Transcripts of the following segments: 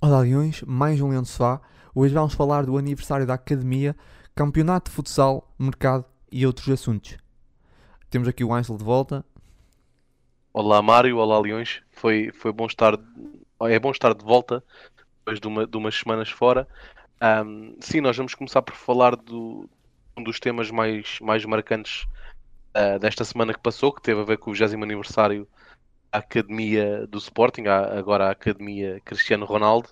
Olá Leões, mais um Leão de Sofá. Hoje vamos falar do aniversário da Academia, campeonato de futsal, mercado e outros assuntos. Temos aqui o Ansel de volta. Olá Mário, olá Leões. Foi, foi bom estar, é bom estar de volta depois de, uma, de umas semanas fora. Um, sim, nós vamos começar por falar do, um dos temas mais, mais marcantes uh, desta semana que passou, que teve a ver com o 20 aniversário da Academia do Sporting, agora a Academia Cristiano Ronaldo.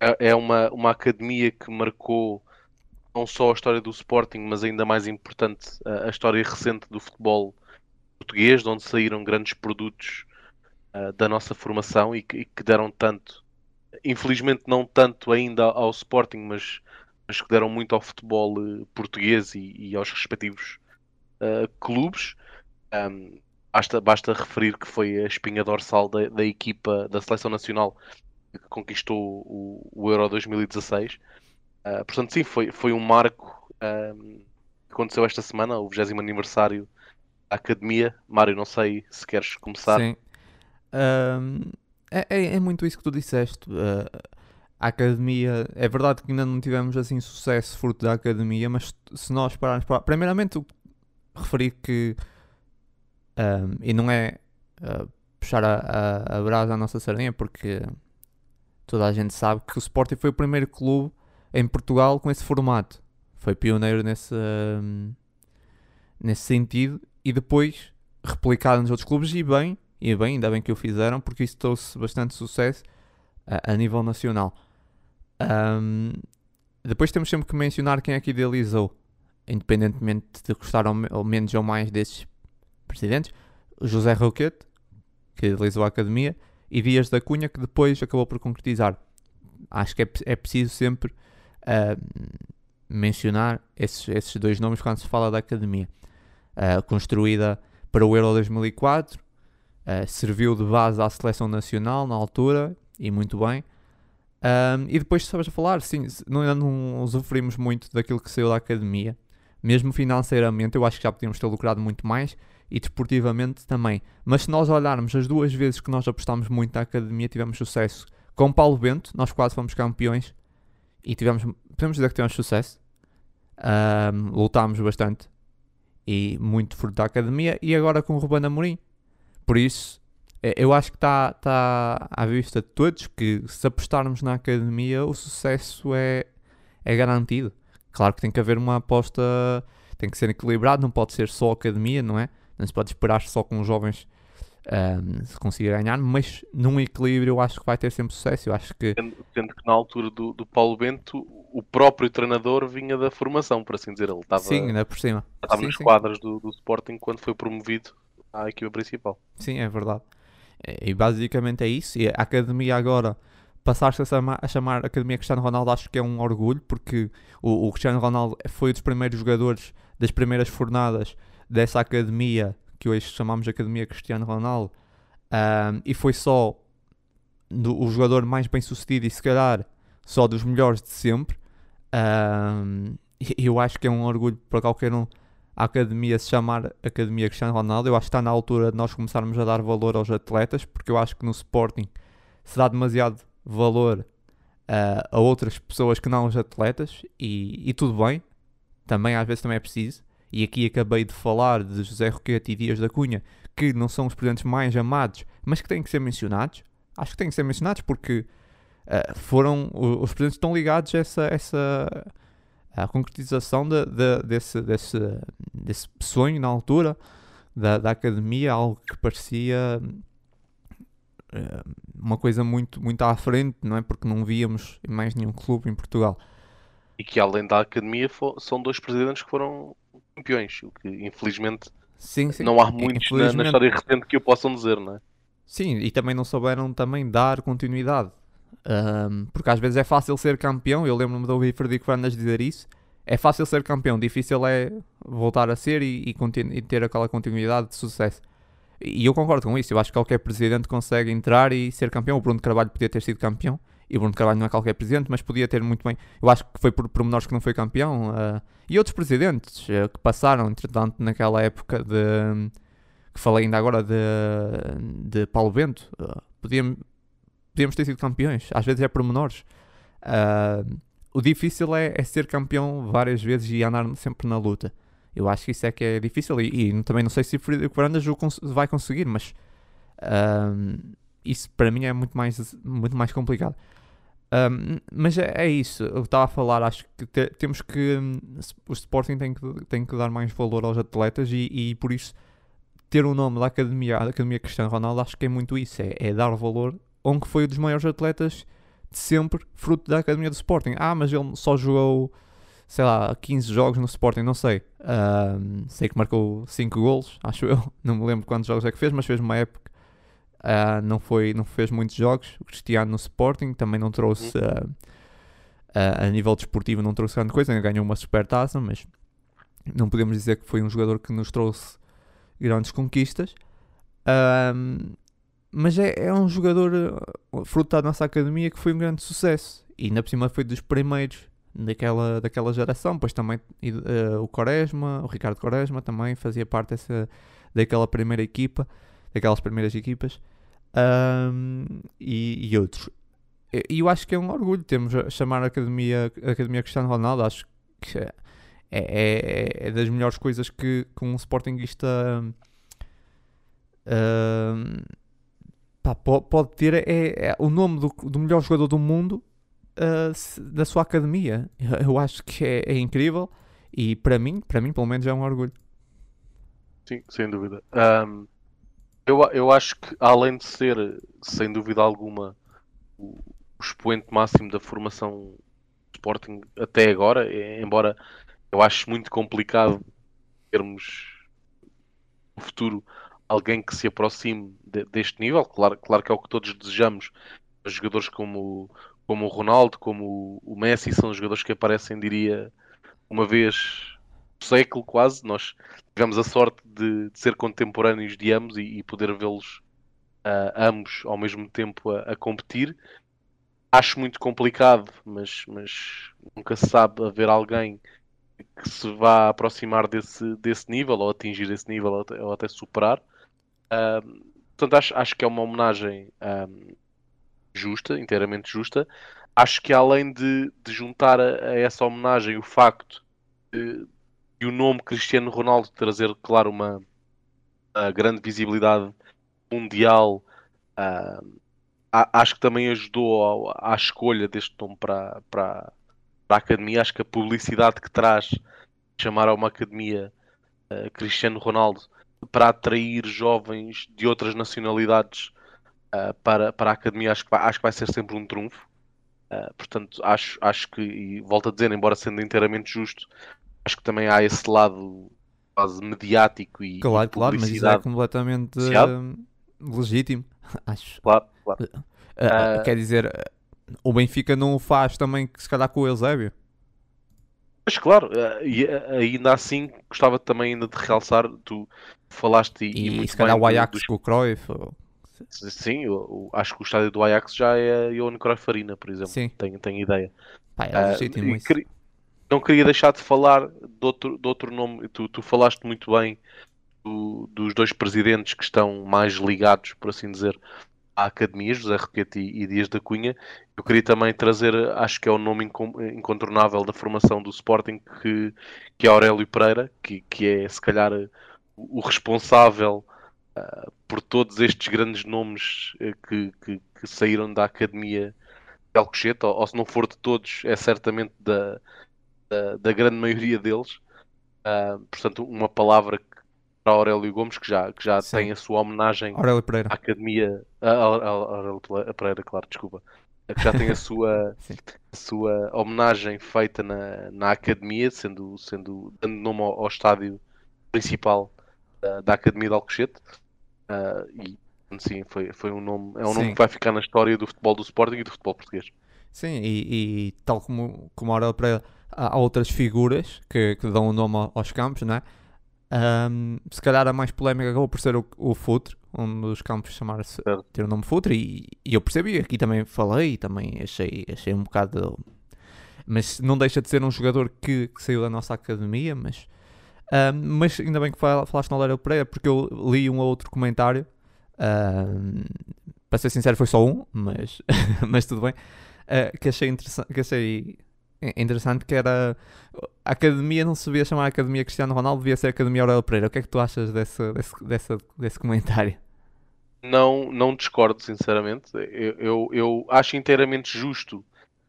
É, é uma, uma academia que marcou não só a história do Sporting, mas ainda mais importante, a, a história recente do futebol português, de onde saíram grandes produtos uh, da nossa formação e que, deram tanto, infelizmente não tanto ainda ao Sporting, mas, mas que deram muito ao futebol uh, português e, e, aos respectivos uh, clubes. Um, basta, basta referir que foi a espinha dorsal da, da equipa da Seleção Nacional que conquistou o, o Euro 2016. Uh, portanto, sim, foi, foi um marco um, que aconteceu esta semana, o 20 aniversário da Academia. Mário, não sei se queres começar. Sim. Um, é, é, é, muito isso que tu disseste. Uh, a Academia, é verdade que ainda não tivemos assim sucesso fruto da Academia, mas se nós pararmos para. Primeiramente, referir que. Um, e não é uh, puxar a, a, a brasa à nossa sardinha, porque toda a gente sabe que o Sporting foi o primeiro clube em Portugal com esse formato. Foi pioneiro nesse, um, nesse sentido e depois replicado nos outros clubes e bem, e bem, ainda bem que o fizeram porque isso trouxe bastante sucesso a, a nível nacional. Um, depois temos sempre que mencionar quem é que idealizou, independentemente de gostar ou, menos ou mais desses presidentes, José Roquete, que idealizou a academia, e Dias da Cunha, que depois acabou por concretizar. Acho que é, é preciso sempre uh, mencionar esses, esses dois nomes quando se fala da academia. Uh, construída para o Euro 2004, uh, ah, serviu de base à seleção nacional na altura, e muito bem. Um, e depois, sabes falar, sim, não, não sofrimos muito daquilo que saiu da academia. Mesmo financeiramente, eu acho que já podíamos ter lucrado muito mais e desportivamente também. Mas se nós olharmos as duas vezes que nós apostámos muito na academia, tivemos sucesso. Com Paulo Bento, nós quase fomos campeões e tivemos, podemos dizer que tivemos sucesso. Um, lutámos bastante e muito fruto da academia. E agora com o Ruben Amorim. Por isso, é, eu acho que está tá à vista de todos que se apostarmos na academia, o sucesso é, é garantido. Claro que tem que haver uma aposta, tem que ser equilibrado, não pode ser só academia, não é? Não se pode esperar só com os jovens um, se conseguir ganhar, mas num equilíbrio eu acho que vai ter sempre sucesso. Eu acho que... Sendo, que na altura do, do Paulo Bento o próprio treinador vinha da formação, por assim dizer. Ele estava, sim, ainda por cima. Estava sim, nos sim. quadros do, do Sporting quando foi promovido à equipa principal. Sim, é verdade. E basicamente é isso. E a academia agora passar-se a chamar, a Academia Cristiano Ronaldo acho que é um orgulho porque o, o Cristiano Ronaldo foi um dos primeiros jogadores das primeiras fornadas dessa academia, que hoje chamamos de Academia Cristiano Ronaldo, um, e foi só do, o jogador mais bem sucedido e se calhar só dos melhores de sempre. Um, eu acho que é um orgulho para qualquer um a academia se chamar Academia Cristiano Ronaldo. Eu acho que está na altura de nós começarmos a dar valor aos atletas, porque eu acho que no Sporting se dá demasiado valor uh, a outras pessoas que não os atletas, e, e tudo bem, também às vezes também é preciso e aqui acabei de falar de José Roquete e Dias da Cunha, que não são os presidentes mais amados, mas que têm que ser mencionados. Acho que têm que ser mencionados porque uh, foram os presidentes estão ligados a essa, essa a concretização de, de, desse, desse, desse sonho na altura da, da academia, algo que parecia uh, uma coisa muito, muito à frente, não é? Porque não víamos mais nenhum clube em Portugal. E que além da academia são dois presidentes que foram campeões, o que infelizmente sim, sim. não há muitos na, na, história recente que o possam dizer, não é? Sim, e também não souberam também dar continuidade. Um, porque às vezes é fácil ser campeão, eu lembro-me de ouvir Frederico Fernandes dizer isso. É fácil ser campeão, difícil é voltar a ser e, e, e ter aquela continuidade de sucesso. E eu concordo com isso, eu acho que qualquer presidente consegue entrar e ser campeão. O Bruno Carvalho podia ter sido campeão, e Bruno Carvalho não é qualquer presidente, mas podia ter muito bem. Eu acho que foi por pormenores que não foi campeão. Uh, e outros presidentes uh, que passaram, entretanto, naquela época de. que falei ainda agora de, de Paulo Bento. Uh, podíamos, podíamos ter sido campeões. Às vezes é por menores. Uh, o difícil é, é, ser campeão várias vezes e andar sempre na luta. Eu acho que isso é que é difícil e, e também não sei se o Varandas vai conseguir, mas uh, isso para mim é muito mais, muito mais complicado. Um, mas é, é, isso, eu estava a falar, acho que te, temos que. Um, o Sporting tem que, tem que dar mais valor aos atletas e, e por isso ter o nome da Academia, da Academia Cristiano Ronaldo, acho que é muito isso, é, é dar valor a um que foi um dos maiores atletas de sempre, fruto da Academia do Sporting. Ah, mas ele só jogou, sei lá, 15 jogos no Sporting, não sei. Sei que marcou 5 golos, acho eu, não me lembro quantos jogos é que fez, mas fez uma época Uh, não, foi, não fez muitos jogos. O Cristiano no Sporting também não trouxe, uh, uh, a nível desportivo, não trouxe grande coisa. Ganhou uma super taça, mas não podemos dizer que foi um jogador que nos trouxe grandes conquistas. mas é, é um jogador fruto da nossa academia que foi um grande sucesso. E ainda por cima foi dos primeiros daquela, daquela geração. Pois também o Quaresma, o Ricardo Quaresma também fazia parte dessa, daquela primeira equipa daquelas primeiras equipas, um, e, e, outros. E eu acho que é um orgulho termos a chamar a Academia, a Academia Cristiano Ronaldo, acho que é, é, é, é das melhores coisas que, que um Sportingista um, pá, pode, ter, é, é, o nome do, do melhor jogador do mundo uh, da sua academia. Eu acho que é, é, incrível e para mim, para mim pelo menos é um orgulho. Sim, sem dúvida. Um, eu, eu acho que, além de ser, sem dúvida alguma, o expoente máximo da formação Sporting até agora, embora eu acho muito complicado termos no futuro alguém que se aproxime de, deste nível. Claro, claro que é o que todos desejamos. Jogadores como, como o Ronaldo, como o Messi, são jogadores que aparecem, diria, uma vez século quase. Nós tivemos a sorte de, de ser contemporâneos de ambos e, e poder vê-los uh, ambos ao mesmo tempo a, a, competir. Acho muito complicado, mas, mas nunca se sabe haver alguém que se vá aproximar desse, desse nível ou atingir esse nível ou até, ou até superar. Uh, portanto, acho, acho que é uma homenagem justa, inteiramente justa. Acho que além de, de juntar a, a essa homenagem o facto de, e o nome Cristiano Ronaldo trazer, claro, uma, uma grande visibilidade mundial. Uh, acho que também ajudou à, à escolha deste nome para, para, para, a academia. Acho que a publicidade que traz chamar a uma academia uh, Cristiano Ronaldo para atrair jovens de outras nacionalidades uh, para, para a academia, acho que, vai, acho que vai ser sempre um trunfo. Portanto, acho, acho que, e volto a dizer, embora sendo inteiramente justo, acho que também há esse lado quase mediático e claro, e claro, mas isso é completamente uh, legítimo, acho. Claro, claro. Uh, quer dizer, o Benfica não o faz também, se calhar, com o Eusébio. Mas claro, e ainda assim gostava também ainda de realçar, tu falaste e, e, e se calhar o Ajax dos... com o Cruyff. Ou... Sim, eu, eu, acho que o estádio do Ajax já é a Johan Cruyff Arena, por exemplo. Sim. Tenho, tenho ideia. Pá, é legítimo uh, isso não queria deixar de falar de outro, de outro nome. Tu, tu falaste muito bem do, dos dois presidentes que estão mais ligados, por assim dizer, à academia, José Roquete e, Dias da Cunha. Eu queria também trazer, acho que é o nome incontornável da formação do Sporting, que, que é Aurélio Pereira, que, que é se calhar o responsável uh, por todos estes grandes nomes uh, que, que, que, saíram da academia de Alcochete, ou, ou se não for de todos, é certamente da da, da grande maioria deles. Uh, portanto, uma palavra que, para Aurélio Gomes, que já, que já tem a sua homenagem Aurélio Pereira. à Academia. A, a, a, Aurélio Pereira, claro, desculpa. Que já tem a sua, a sua homenagem feita na, na Academia, sendo, sendo dando nome ao, ao estádio principal da, da Academia de Alcochete. Uh, e sim, foi, foi um nome, é um sim. nome que vai ficar na história do futebol do Sporting e do futebol português. Sim, e, e tal como, como Aurélio Pereira há outras figuras que, que dão o nome aos campos, né? Um, se calhar a mais polémica acabou por ser o, o Futre, um dos campos chamar-se ter o nome Futre, e, e, eu percebi, aqui também falei, também achei, achei um bocado. Mas não deixa de ser um jogador que, que saiu da nossa academia, mas. Um, mas ainda bem que falaste na Léo Pereira, porque eu li um outro comentário Uh, para ser sincero, foi só um, mas, mas tudo bem. Uh, que, achei que achei interessante que era a academia não se devia chamar Academia Cristiano Ronaldo, devia ser Academia Aurélio Pereira. O que é que tu achas desse, desse, desse, desse comentário? Não, não discordo, sinceramente. Eu, eu, eu acho inteiramente justo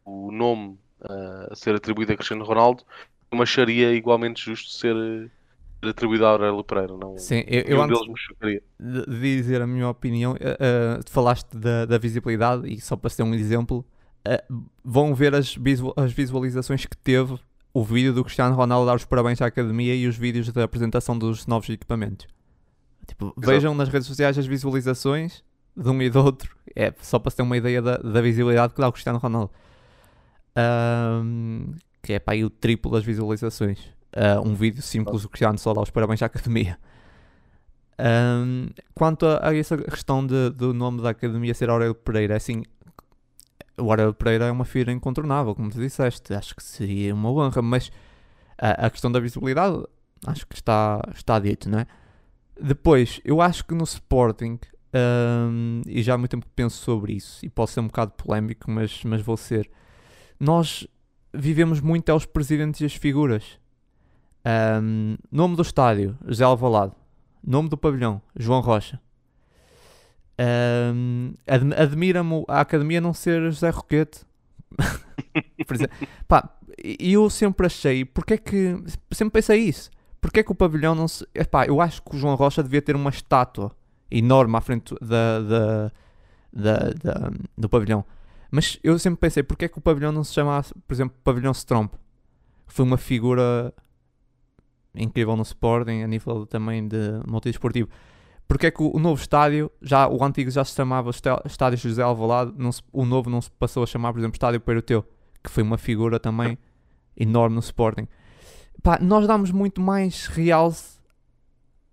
o nome uh, ser atribuído a Cristiano Ronaldo, mas acharia igualmente justo ser, ser atribuído a Aurélio Pereira. Não, Sim, eu, eu antes de dizer a minha opinião, uh, uh, falaste da, da visibilidade e só para ser um exemplo, uh, vão ver as, visual, as visualizações que teve o vídeo do Cristiano Ronaldo dar os parabéns à academia e os vídeos da apresentação dos novos equipamentos. Tipo, vejam nas redes sociais as visualizações de um e do outro. É só para ter uma ideia da, da visibilidade que dá o Cristiano Ronaldo. Um, que é para aí o triplo das visualizações. Uh, um vídeo simples do Cristiano só dá os parabéns à academia. Um, quanto a, a, essa questão de, do nome da academia ser Aurélio Pereira, é assim, o Aurélio Pereira é uma figura incontornável, como tu disseste. Acho que seria uma honra, mas a, a questão da visibilidade acho que está, está dito, não é? Depois, eu acho que no Sporting, um, e já há muito tempo penso sobre isso, e posso ser um bocado polémico, mas, mas vou ser. Nós vivemos muito aos presidentes e as figuras. Um, nome do estádio, José Alvalade. Nome do pavilhão, João Rocha. Um, Admira-me a academia não ser José Roquete. pá, e eu sempre achei, porque é que. Sempre pensei isso. Porque é que o pavilhão não se. Epá, eu acho que o João Rocha devia ter uma estátua enorme à frente da, da, da, da do pavilhão. Mas eu sempre pensei, porque é que o pavilhão não se chamasse, por exemplo, Pavilhão Stromp? Foi uma figura incrível no Sporting, a nível também de multidesportivo. Porque é que o, novo estádio, já, o antigo já se chamava Estádio José Alvalade, não se, o novo não se passou a chamar, por exemplo, Estádio Peiroteu, que foi uma figura também enorme no Sporting. Pá, nós damos muito mais realce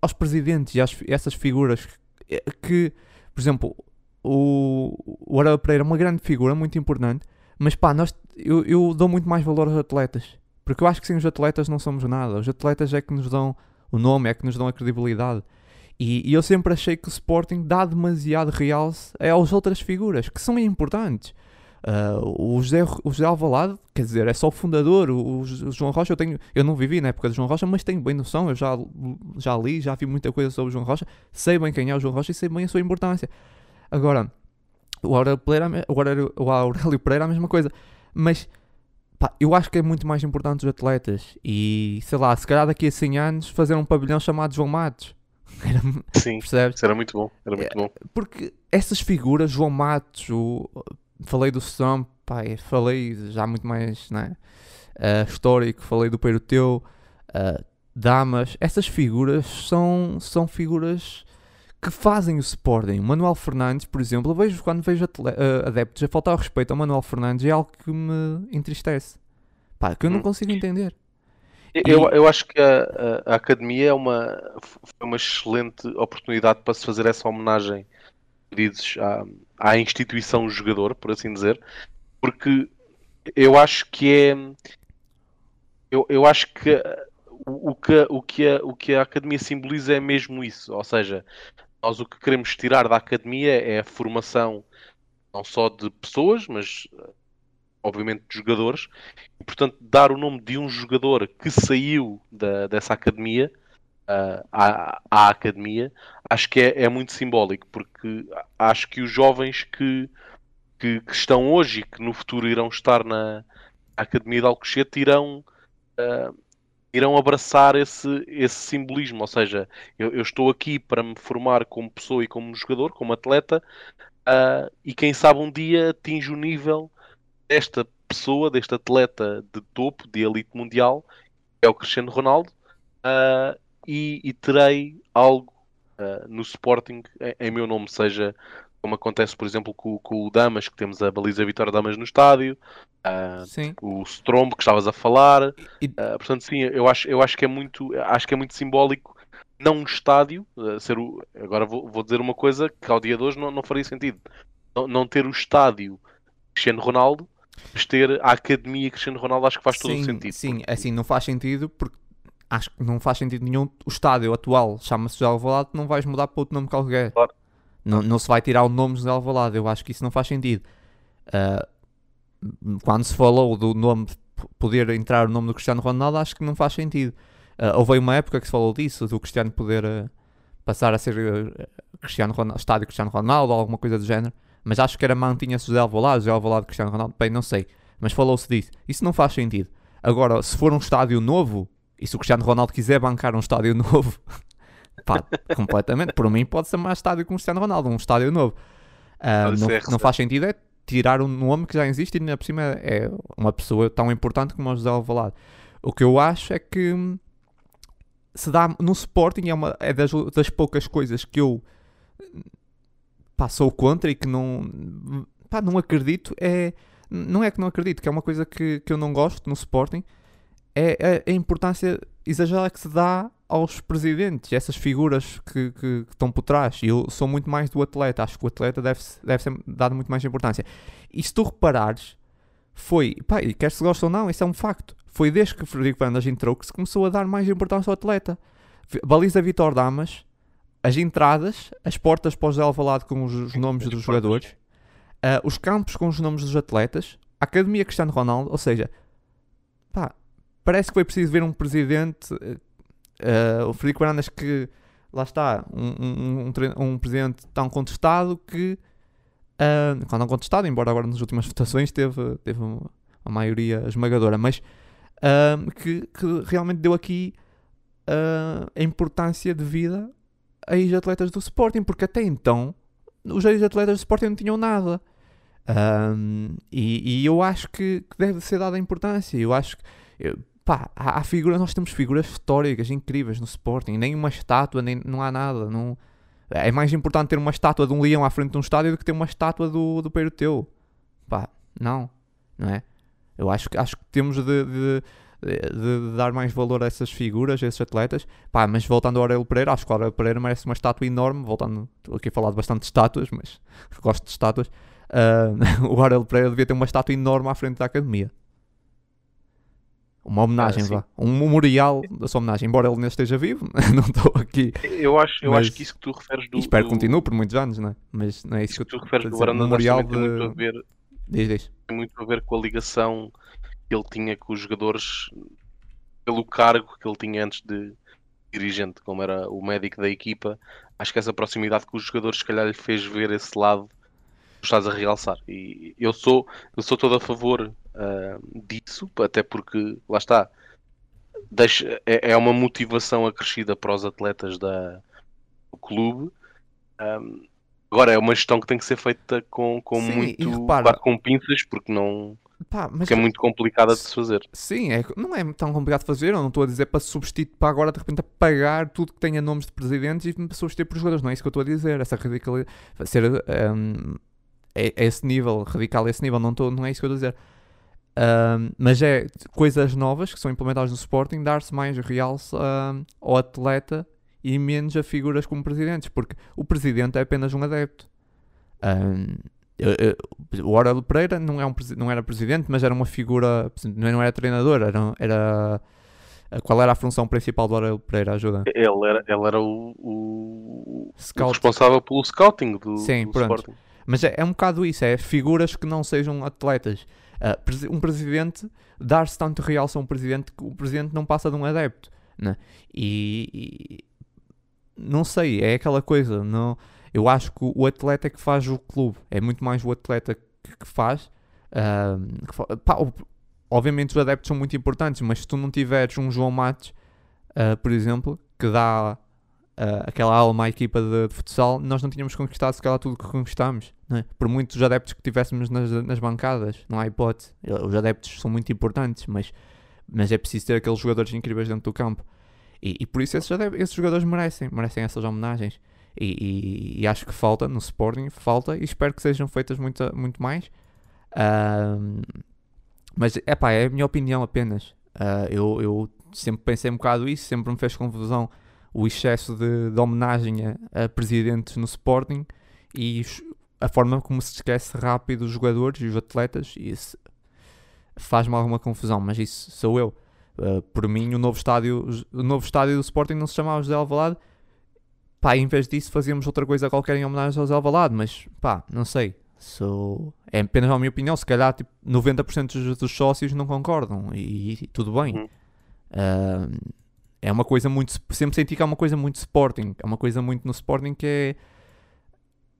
aos presidentes e às, essas figuras que, que, por exemplo, o, o Aurélio Pereira é uma grande figura, muito importante, mas pá, nós, eu, eu dou muito mais valor aos atletas, porque eu acho que sem os atletas não somos nada, os atletas é que nos dão o nome, é que nos dão a credibilidade. E, e eu sempre achei que o Sporting dá demasiado realce às outras figuras, que são importantes. Uh, o, José, o José Alvalade, quer dizer, é só o fundador. O, o, João Rocha, eu, tenho, eu não vivi na época do João Rocha, mas tenho bem noção. Eu já, já li, já vi muita coisa sobre o João Rocha. Sei bem quem é o João Rocha e sei bem a sua importância. Agora, o Aurélio Pereira, o Aurélio, o Aurélio Pereira é a mesma coisa. Mas pá, eu acho que é muito mais importante os atletas. E sei lá, se calhar daqui a 100 anos fazer um pavilhão chamado João Matos. Era, Sim, percebes? Era muito bom. Era muito bom. Porque essas figuras, João Matos, o, falei do Stomp, falei já muito mais né, uh, histórico, falei do Peiroteu, uh, Damas. Essas figuras são, são figuras que fazem o Sporting. Manuel Fernandes, por exemplo, eu vejo quando vejo uh, adeptos a faltar respeito ao Manuel Fernandes é algo que me entristece. Pá, que eu não hum. consigo entender. Eu, eu acho que a, a, a, academia é uma, foi uma excelente oportunidade para se fazer essa homenagem dizes, à, à instituição jogador, por assim dizer, porque eu acho que é eu, eu acho que o, o, que, o, que a, o que a academia simboliza é mesmo isso, ou seja, nós o que queremos tirar da academia é a formação não só de pessoas, mas obviamente de jogadores, e portanto dar o nome de um jogador que saiu da, dessa academia uh, à, à, academia, acho que é, é, muito simbólico, porque acho que os jovens que, que, que, estão hoje e que no futuro irão estar na Academia de Alcochete irão, uh, irão abraçar esse, esse simbolismo, ou seja, eu, eu, estou aqui para me formar como pessoa e como jogador, como atleta, uh, e quem sabe um dia atinge o nível desta pessoa, deste atleta de topo, de elite mundial, que é o Cristiano Ronaldo, uh, e, e, terei algo uh, no Sporting em, em, meu nome, seja como acontece, por exemplo, com, com, o Damas, que temos a baliza Vitória Damas no estádio, uh, o Strombo que estavas a falar, e... portanto, sim, eu acho, eu acho que é muito, acho que é muito simbólico não um estádio, ser o, agora vou, vou, dizer uma coisa que ao dia de hoje não, não faria sentido. Não, não ter o estádio Cristiano Ronaldo, ter a Academia Cristiano Ronaldo acho que faz todo sim, o sentido. Sim, porque... assim, não faz sentido porque acho que não faz sentido nenhum. O estádio atual chama-se já Alvalade, não vais mudar para outro nome qualquer. Claro. Não, não se vai tirar o nome de Alvalade, eu acho que isso não faz sentido. Uh, quando se falou do nome, poder entrar o nome do Cristiano Ronaldo, acho que não faz sentido. Uh, houve uma época que se falou disso, do Cristiano poder uh, passar a ser Cristiano Ronaldo, estádio Cristiano Ronaldo ou alguma coisa do género. Mas acho que era mantinha-se José Alvalade, José Alvalade Cristiano Ronaldo, bem, não sei. Mas falou-se disso. Isso não faz sentido. Agora, se for um estádio novo, e se o Cristiano Ronaldo quiser bancar um estádio novo, pá, completamente. Por mim, pode ser mais estádio que um Cristiano Ronaldo, um estádio novo. Uh, não, não, faz sentido é tirar um nome que já existe e, ainda por cima, é uma pessoa tão importante como o José Alvalade. O que eu acho é que se dá no Sporting é, uma, é das, das poucas coisas que eu pá, sou contra e que não, pá, não acredito. É, não é que não acredito, que é uma coisa que, que eu não gosto no Sporting é é a importância exagerada que se dá aos presidentes, essas figuras que, que, que, estão por trás. E eu sou muito mais do atleta, acho que o atleta deve, deve ser dado muito mais importância. E se tu reparares, foi, pá, e quer se gosta ou não, isso é um facto. Foi desde que Frederico Fernandes entrou que se começou a dar mais importância ao atleta. Baliza Vitor Damas, as entradas, as portas para o Alvalade com os, os nomes dos jogadores, uh, os campos com os nomes dos atletas, a Academia Cristiano Ronaldo, ou seja, pá, parece que foi preciso ver um presidente, uh, o Frederico Fernandes, que lá está, um, um, um, um presidente tão contestado que, uh, quando não contestado, embora agora nas últimas votações teve, teve uma, uma maioria esmagadora, mas uh, que, que, realmente deu aqui a importância de vida ex-atletas do Sporting, porque até então os ex-atletas do Sporting não tinham nada. Um, e, e, eu acho que, que, deve ser dada importância. Eu acho que, eu, pá, há, há, nós temos figuras históricas incríveis no Sporting, nem uma estátua, nem, não há nada. Não, é mais importante ter uma estátua de um leão à frente de um estádio do que ter uma estátua do, do Peiro Teu. Pá, não, não é? Eu acho, acho que temos de, de, de, de, dar mais valor a essas figuras, a esses atletas. Pá, mas voltando ao Aurélio Pereira, acho que o Aurélio Pereira merece uma estátua enorme. Voltando, estou aqui a falar de bastante estátuas, mas gosto de estátuas. Uh, o Aurélio Pereira devia ter uma estátua enorme à frente da academia. Uma homenagem, ah, vá. Um memorial da sua homenagem. Embora ele não esteja vivo, não estou aqui. Eu acho, eu mas... acho que isso que tu referes do. E espero do... que continue por muitos anos, não é? Mas não é isso, isso que, que tu referes do Baranda memorial de... tem muito a ver. Diz, diz. Tem muito a ver com a ligação que ele tinha com os jogadores pelo cargo que ele tinha antes de dirigente, como era o médico da equipa. Acho que essa proximidade com os jogadores, se calhar, lhe fez ver esse lado que estás a realçar. E eu sou, eu sou todo a favor uh, disso, até porque, lá está, deixa, é, é, uma motivação acrescida para os atletas da, do clube. Um, agora, é uma gestão que tem que ser feita com, com Sim, muito. Repara, com pinças, porque não. Pá, mas que é muito complicada de se fazer. Sim, é, não é tão complicado de fazer. Eu não estou a dizer para substituir, para agora de repente apagar tudo que tenha nomes de presidentes e substituir por jogadores. Não é isso que eu estou a dizer. Essa radicalidade. Ser um, é, é, esse nível, radical a esse nível. Não, tô, não é isso que eu estou a dizer. Um, mas é coisas novas que são implementadas no Sporting, dar-se mais realce um, ao atleta e menos a figuras como presidentes, porque o presidente é apenas um adepto. Um, o Aurélio Pereira não, é um, não era presidente, mas era uma figura, não era treinador, era, era qual era a função principal do Aurélio Pereira? Ajuda. Ele era, ele era o, o, o responsável pelo scouting do, Sim, do pronto. Sporting. Mas é, é um bocado isso, é figuras que não sejam atletas. Uh, um presidente, dar-se tanto realce a um presidente que o presidente não passa de um adepto. Né? E, e, não sei, é aquela coisa. Não, eu acho que o atleta é que faz o clube, é muito mais o atleta que, que faz. Que, pá, obviamente os adeptos são muito importantes, mas se tu não tiveres um João Matos, uh, por exemplo, que dá uh, aquela alma à equipa de, de, futsal, nós não tínhamos conquistado se calhar tudo que conquistámos. É? Por muitos adeptos que tivéssemos nas, nas bancadas, não há hipótese. Os adeptos são muito importantes, mas, mas é preciso ter aqueles jogadores incríveis dentro do campo. E, e por isso esses, esses, jogadores merecem, merecem essas homenagens. E, e, e, acho que falta no Sporting, falta, e espero que sejam feitas muito, muito mais. Mas epá, é a minha opinião apenas. Uh, eu, eu sempre pensei um bocado isso, sempre me fez confusão o excesso de, de homenagem a, a, presidentes no Sporting e a forma como se esquece rápido os jogadores e os atletas. Isso faz-me alguma confusão, mas isso sou eu. Uh, por mim, o novo estádio, o novo estádio do Sporting não se chamava José Alvalade pá, em vez disso fazíamos outra coisa qualquer em homenagem aos Alvalade, mas pá, não sei. So, é apenas a minha opinião, se calhar tipo, 90% dos, dos sócios não concordam e, e tudo bem. Uhum. Uh, é uma coisa muito. Sempre senti que é uma coisa muito Sporting. É uma coisa muito no Sporting que é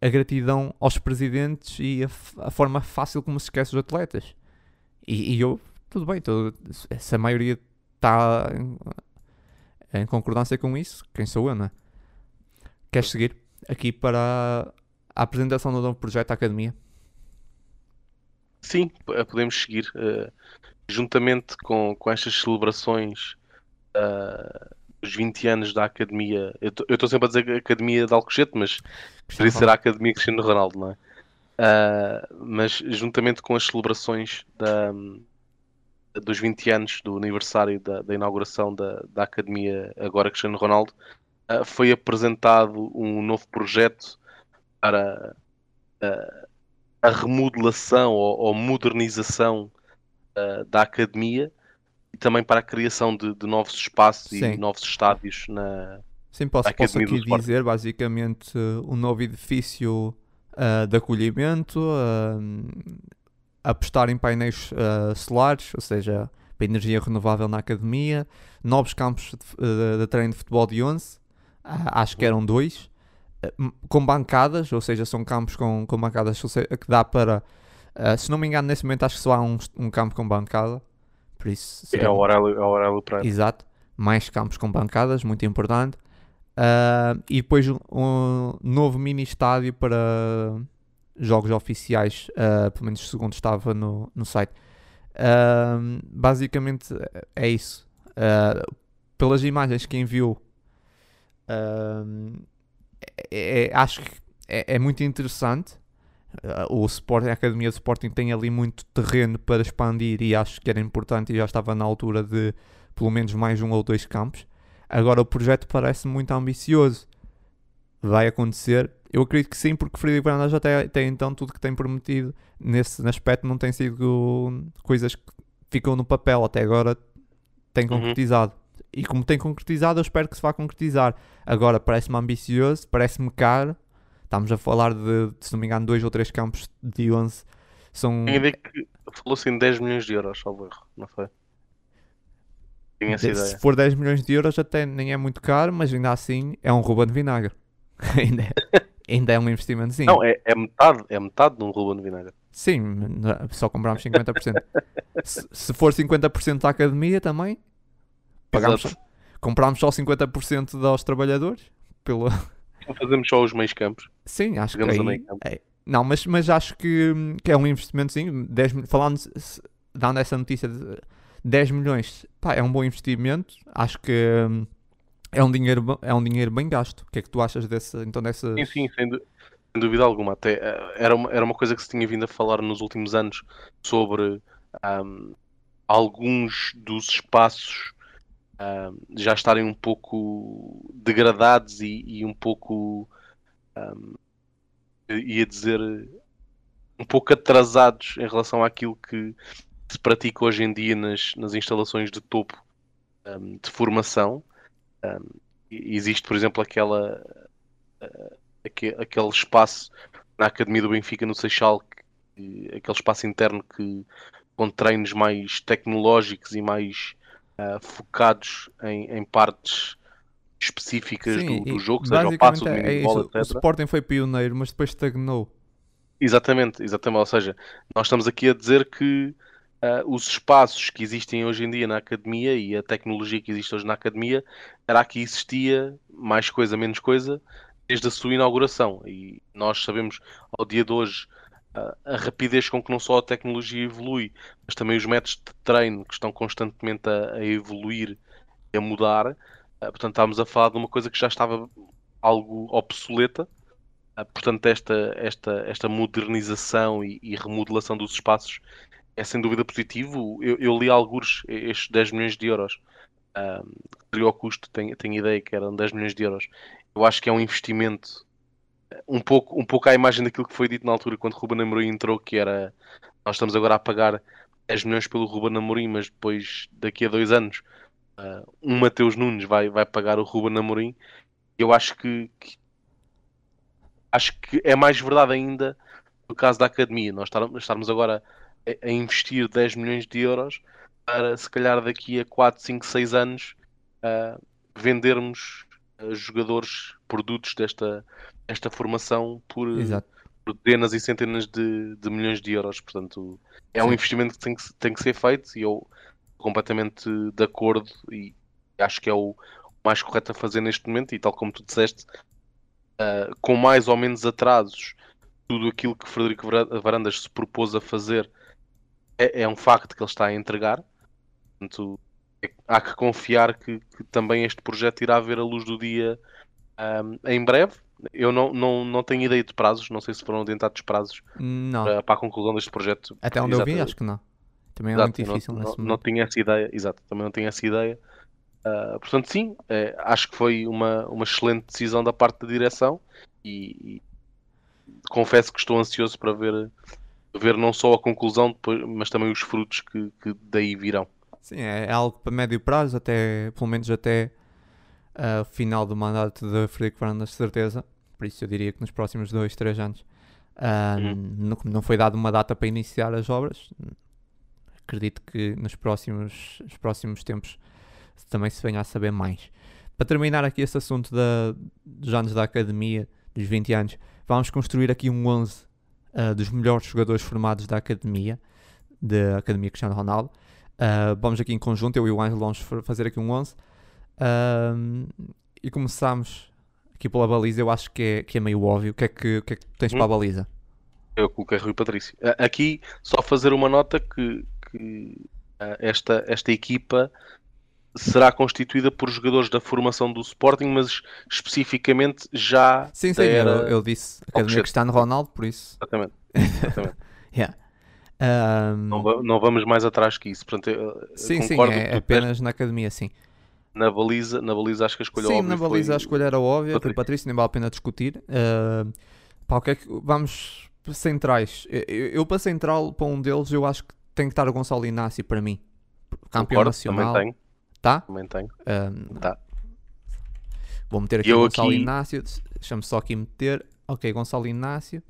a gratidão aos presidentes e a, a forma fácil como se esquece os atletas. E, e eu, tudo bem, tudo, se a maioria está em, em, concordância com isso, quem sou eu, não é? Queres seguir aqui para a apresentação do novo projeto da Academia? Sim, podemos seguir. Uh, juntamente com, com estas celebrações uh, dos 20 anos da Academia. Eu estou sempre a dizer Academia de Alcochete, mas poderia ser a Academia Cristiano Ronaldo, não é? Uh, mas juntamente com as celebrações da, dos 20 anos do aniversário da, da inauguração da, da, Academia agora Cristiano Ronaldo, uh, foi apresentado um novo projeto para uh, a remodelação ou, ou modernização da Academia e também para a criação de, de novos espaços Sim. e novos estádios na. Sim, posso, posso aqui dizer basicamente um novo edifício uh, de acolhimento, uh, apostar em painéis uh, solares, ou seja, para energia renovável na academia, novos campos de, de treino de futebol de 11, acho que eram dois, com bancadas, ou seja, são campos com, com bancadas que dá para, se não me engano, nesse momento acho que só há um, um campo com bancada. Por isso, é o Aurélio, é o Aurélio Pereira. Exato. Mais campos com bancadas, muito importante. Uh, e depois um novo mini estádio para jogos oficiais, uh, pelo menos segundo estava no, no site. Uh, basicamente é isso. pelas imagens que enviou, é, é, acho que é, é muito interessante. Uh, o Sporting, a Academia de Sporting tem ali muito terreno para expandir e acho que era importante e já estava na altura de pelo menos mais um ou dois campos. Agora o projeto parece muito ambicioso. Vai acontecer? Eu acredito que sim, porque Frederico Fernandes até, até então tudo que tem prometido nesse aspecto não tem sido coisas que ficam no papel, até agora tem uhum. concretizado. Uhum. E como tem concretizado, eu espero que se vá concretizar. Agora parece-me ambicioso, parece-me caro Estamos a falar de, se não me engano, dois ou três campos de 11. São... Tinha que falou-se em 10 milhões de euros, salvo erro, não foi? Tinha essa de, ideia. Se for 10 milhões de euros, até nem é muito caro, mas ainda assim é um Ruben de vinagre. ainda, é, ainda é um investimento sim. Não, é, é, metade, é metade de um Ruben de vinagre. Sim, só compramos 50%. se, se for 50% da academia também, pagamos, compramos só 50% dos trabalhadores pelo fazemos só os meios campos. Sim, acho que aí, é, não, mas, mas acho que, que é um investimento sim, 10, falando, dando essa notícia de 10 milhões, pá, é um bom investimento, acho que hum, é um dinheiro, é um dinheiro bem gasto. O que é que tu achas desse, então dessa... Sim, sim, sem, sem dúvida alguma. Até, eh, era, uma, era uma coisa que se tinha vindo a falar nos últimos anos sobre um, alguns dos espaços uh, já estarem um pouco degradados e, e um pouco um, ia dizer um pouco atrasados em relação àquilo que se pratica hoje em dia nas, nas instalações de topo um, de formação. Um, existe, por exemplo, aquela uh, aquele espaço na Academia do Benfica no Seixal, que, aquele espaço interno que com treinos mais tecnológicos e mais uh, focados em, em, partes específicas Sim, do, do, jogo, seja o passo, o é bola, etc. O Sporting foi pioneiro, mas depois estagnou. Exatamente, exatamente. Ou seja, nós estamos aqui a dizer que uh, os espaços que existem hoje em dia na academia e a tecnologia que existe hoje na academia era que existia mais coisa, menos coisa, desde a sua inauguração. E nós sabemos, ao dia de hoje, a, rapidez com que não só a tecnologia evolui, mas também os métodos de treino que estão constantemente a, a evoluir e a mudar. Uh, portanto, estávamos a falar de uma coisa que já estava algo obsoleta. Uh, portanto, esta, esta, esta modernização e, e, remodelação dos espaços é sem dúvida positivo. Eu, eu li alguns estes 10 milhões de euros. Uh, seria o custo, tenho, tenho ideia que eram 10 milhões de euros. Eu acho que é um investimento um pouco, um pouco à imagem daquilo que foi dito na altura quando Ruben Amorim entrou, que era nós estamos agora a pagar 10 milhões pelo Ruben Amorim, mas depois, daqui a dois anos, uh, um Mateus Nunes vai, vai pagar o Ruben Amorim. Eu acho que, que- acho que é mais verdade ainda no caso da academia. Nós estar- estarmos agora a, a investir 10 milhões de euros para se calhar daqui a 4, 5, 6 anos ah, vendermos ah, jogadores, produtos desta, desta formação por, por dezenas e centenas de, de milhões de euros. Portanto, é um Sim. investimento que tem que, tem que ser feito e eu completamente de acordo e acho que é o mais correto a fazer neste momento e tal como tu disseste, ah, com mais ou menos atrasos, tudo aquilo que Frederico Vara- Varandas se propôs a fazer é, é um facto que ele está a entregar. Portanto, é- há que confiar que, que também este projeto irá ver a luz do dia ahm, em breve. Eu não, não, não tenho ideia de prazos, não sei se foram adiantados prazos Não. para, para a conclusão deste projeto. Até onde eu vi, Exato. acho que não. Também é Exato, muito difícil não, nesse não, não tinha essa ideia, exato, também não tinha essa ideia. Ah, portanto, sim, eh, acho que foi uma, uma excelente decisão da parte da direção e, e confesso que estou ansioso para ver, ver não só a conclusão, depois, mas também os frutos que, que daí virão. Sim, é é algo para médio prazo, até, pelo menos até o final do mandato de Frederico Varandas, de certeza. Por isso eu diria que nos próximos dois, três anos Uhum. não, não foi dada uma data para iniciar as obras. Acredito que nos próximos, nos próximos tempos também se venha a saber mais. Para terminar aqui este assunto da, dos anos da academia, dos 20 anos, vamos construir aqui um 11 ah, dos melhores jogadores formados da academia, da Academia Cristiano Ronaldo. Uh, vamos aqui em conjunto, eu e o Ângelo vamos fa- fazer aqui um 11. Um, e começamos aqui pela baliza, eu acho que é, que é meio óbvio. O que é que, o que, é que tens Hum. para a baliza? Eu coloquei Rui Patrício. Aqui, só fazer uma nota que, que, esta, esta equipa será constituída por jogadores da formação do Sporting, mas especificamente já Sim, sim, era... eu, eu disse Academia. Cristiano Ronaldo, por isso. Exatamente. exatamente. Yeah. Um, Não, não vamos mais atrás que isso. Portanto, sim, sim, é apenas na academia, sim. Na baliza, na baliza acho que a escolha Sim, óbvia na baliza foi... a escolha era óbvia, Patrício. Patrício, nem vale a pena discutir. Uh, pá, o que é que- vamos para centrais. Eu, eu- eu para central, para um deles, eu acho que tem que estar o Gonçalo Inácio para mim. Campeão Concordo, nacional. Também tenho, Tá? também tenho. Um, Tá. Vou meter aqui Eu o Gonçalo aqui- Inácio. Deixa-me só aqui meter. Ok, Gonçalo Inácio.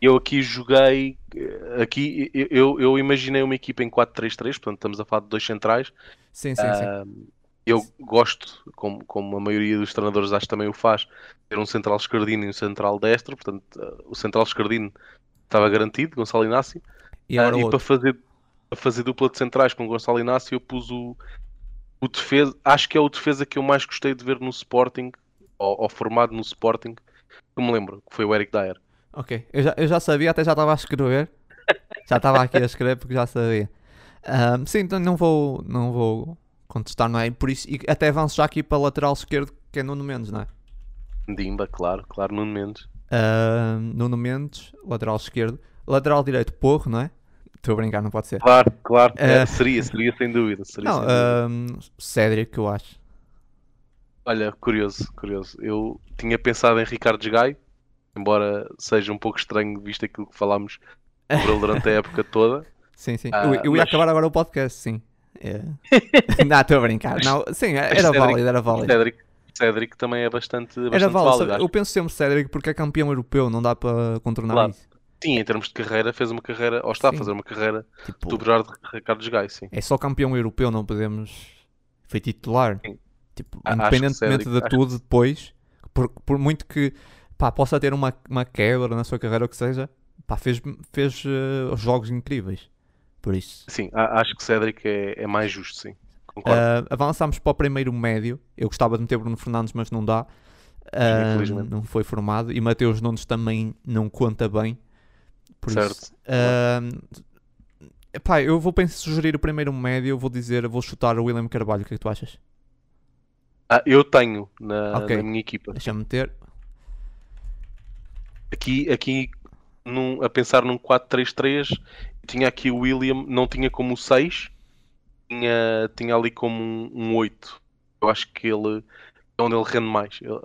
Eu aqui joguei, eh, aqui eu, eu- imaginei uma equipa em 4-3-3, portanto estamos a falar de dois centrais. Sim, sim, sim. Ah, eu gosto, como, como a maioria dos treinadores acho que também o faz, ter um central esquerdino e um central destro, portanto ah, o central esquerdino estava garantido, Gonçalo Inácio. E Ah, e para fazer, para fazer dupla de centrais com Gonçalo Inácio, eu pus o, o defesa. Acho que é o defesa que eu mais gostei de ver no Sporting, ou, ou formado no Sporting, que me lembro, que foi o Eric Dyer. Ok, eu já, eu já sabia, até já estava a escrever. Já estava aqui a escrever porque já sabia. Ahm, sim, então não vou, não vou contestar, não é? Por isso, e até avanço já aqui para lateral esquerdo, que é Nuno Mendes, não é? Dimba, claro, claro, Nuno Mendes. Ahm, Nuno Mendes, lateral esquerdo. Lateral direito, Porro, não é? Estou a brincar, não pode ser. Claro, claro, é, seria, seria sem dúvida. Seria Não, sem dúvida. ahm, Cédric, eu acho. Olha, curioso, curioso. Eu tinha pensado em Ricardo Gaio, embora seja um pouco estranho visto aquilo que falámos sobre ele durante a época toda. Sim, sim. Ah, eu, eu ia mas- acabar agora o podcast, sim. É. não, estou a brincar. Não, sim, era Cédric- válido, era válido. Cédric, Cédric também é bastante, bastante Era válido. válido. Eu penso sempre Cédric porque é campeão europeu, não dá para contornar Claro. isso. Sim, em termos de carreira, fez uma carreira, ou está Sim. a fazer uma carreira Tipo, superior de Ricardo Gaio, sim. é só campeão europeu, não podemos. Foi titular. Sim. Tipo, acho independentemente Cédric- de acho tudo, depois, por, por muito que pá, possa ter uma, uma quebra na sua carreira, ou que seja, pá, fez, fez eh, jogos incríveis. Por isso. Sim, acho que Cédric é, é mais justo, sim. Concordo. Ah, avançámos para o primeiro médio. Eu gostava de meter Bruno Fernandes, mas não dá. Infelizmente. não foi formado. E Mateus Nunes também não conta bem. Por Certo. isso. ah, epá, eu vou pensar, sugerir o primeiro médio. Eu vou dizer, vou chutar o William Carvalho. O que é que tu achas? Ah, eu tenho na, Ok. na minha equipa. Deixa-me meter. Aqui, aqui num- a pensar num 4-3-3, tinha aqui o William, não tinha como 6, tinha, tinha ali como um, um 8. Eu acho que ele é onde ele rende mais. Eu-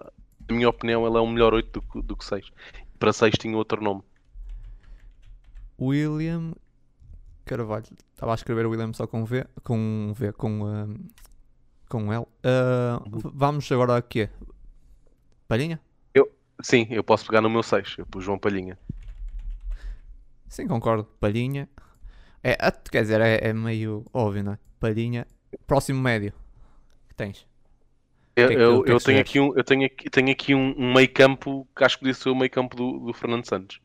na minha opinião, ele é um melhor 8 do, que- do que 6. Para 6 tinha outro nome. William Carvalho. Estava a escrever William só com V. Com um V. Com, ah, com L. Uhum. Vamos agora a quê? Palhinha? Sim, eu posso pegar no meu 6. Eu pus João Palhinha. Sim, concordo. Palhinha. É, quer dizer, é, é meio óbvio, não é? Palhinha. Próximo médio. Que tens? Eu, que é que- eu, o que eu que tenho aqui, um, eu tenho aqui, tenho aqui um, um meio campo que acho que podia ser o meio campo do, do Fernando Santos.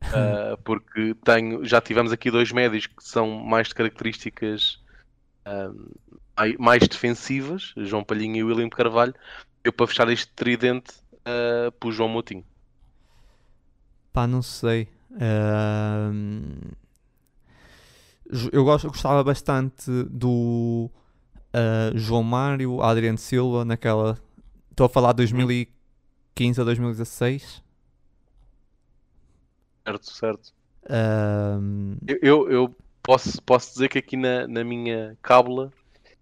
Ah, porque tenho, já tivemos aqui dois médios que são mais de características mai- mais defensivas, João Palhinha e William Carvalho. Eu para fechar este tridente ah, pus João Moutinho. Pá, não sei. Jo- Eu gosto, eu gostava bastante do ah, João Mário, Adriano Silva, naquela. Estou a falar de 2015 a 2016. Certo, certo. Ahm, Eu, eu, eu posso, posso dizer que aqui na, na minha cábula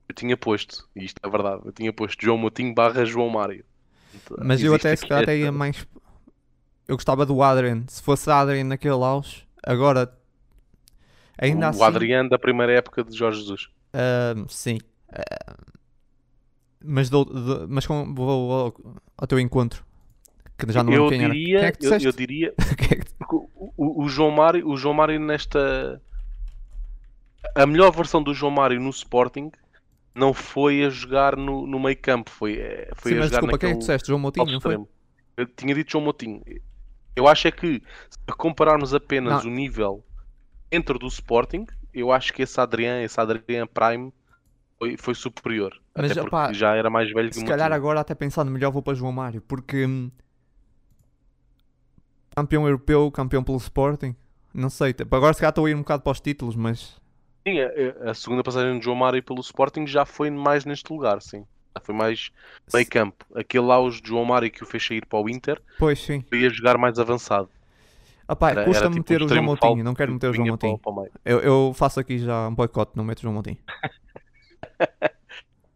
eu tinha posto, e isto é verdade, eu tinha posto João Moutinho barra João Mário. Mas eu existe até se calhar até ia mais. Eu gostava do Adrian. Se fosse Adrian naquele auge, agora. Ainda o assim. Adriano da primeira época de Jorge Jesus. Ahm, sim. Ahm, mas dou- dou- mas com, vou ao, ao teu encontro. Que já não eu era. diria, Quem é que eu, eu diria é o, o- o João Mário, o João Mário nesta a melhor versão do João Mário no Sporting não foi a jogar no, no meio campo, foi, eh, foi Sim, a mas jogar desculpa, quem é que naquele disseste? João Moutinho, não foi? Eu tinha dito João Moutinho. Eu acho é que se compararmos apenas Não. o nível dentro do Sporting, eu acho que esse Adriano, esse Adriano Prime foi, foi superior. Mas, até opá, já era mais velho que Se calhar Moutinho. agora até pensando melhor vou para João Mário, porque hum, campeão europeu, campeão pelo Sporting, não sei, agora se calhar estou a ir um bocado para os títulos, mas Sim, a, a segunda passagem de João Mário pelo Sporting já foi mais neste lugar, sim. Foi mais meio campo. Aquele auge de João Mário que o fez sair para o Inter, pois sim. ia jogar mais avançado. Opá, Era- custa era me tipo meter um o João Moutinho, não quero que meter o João o- Moutinho. o. Eu, eu faço aqui já um boicote, não meto o João Moutinho.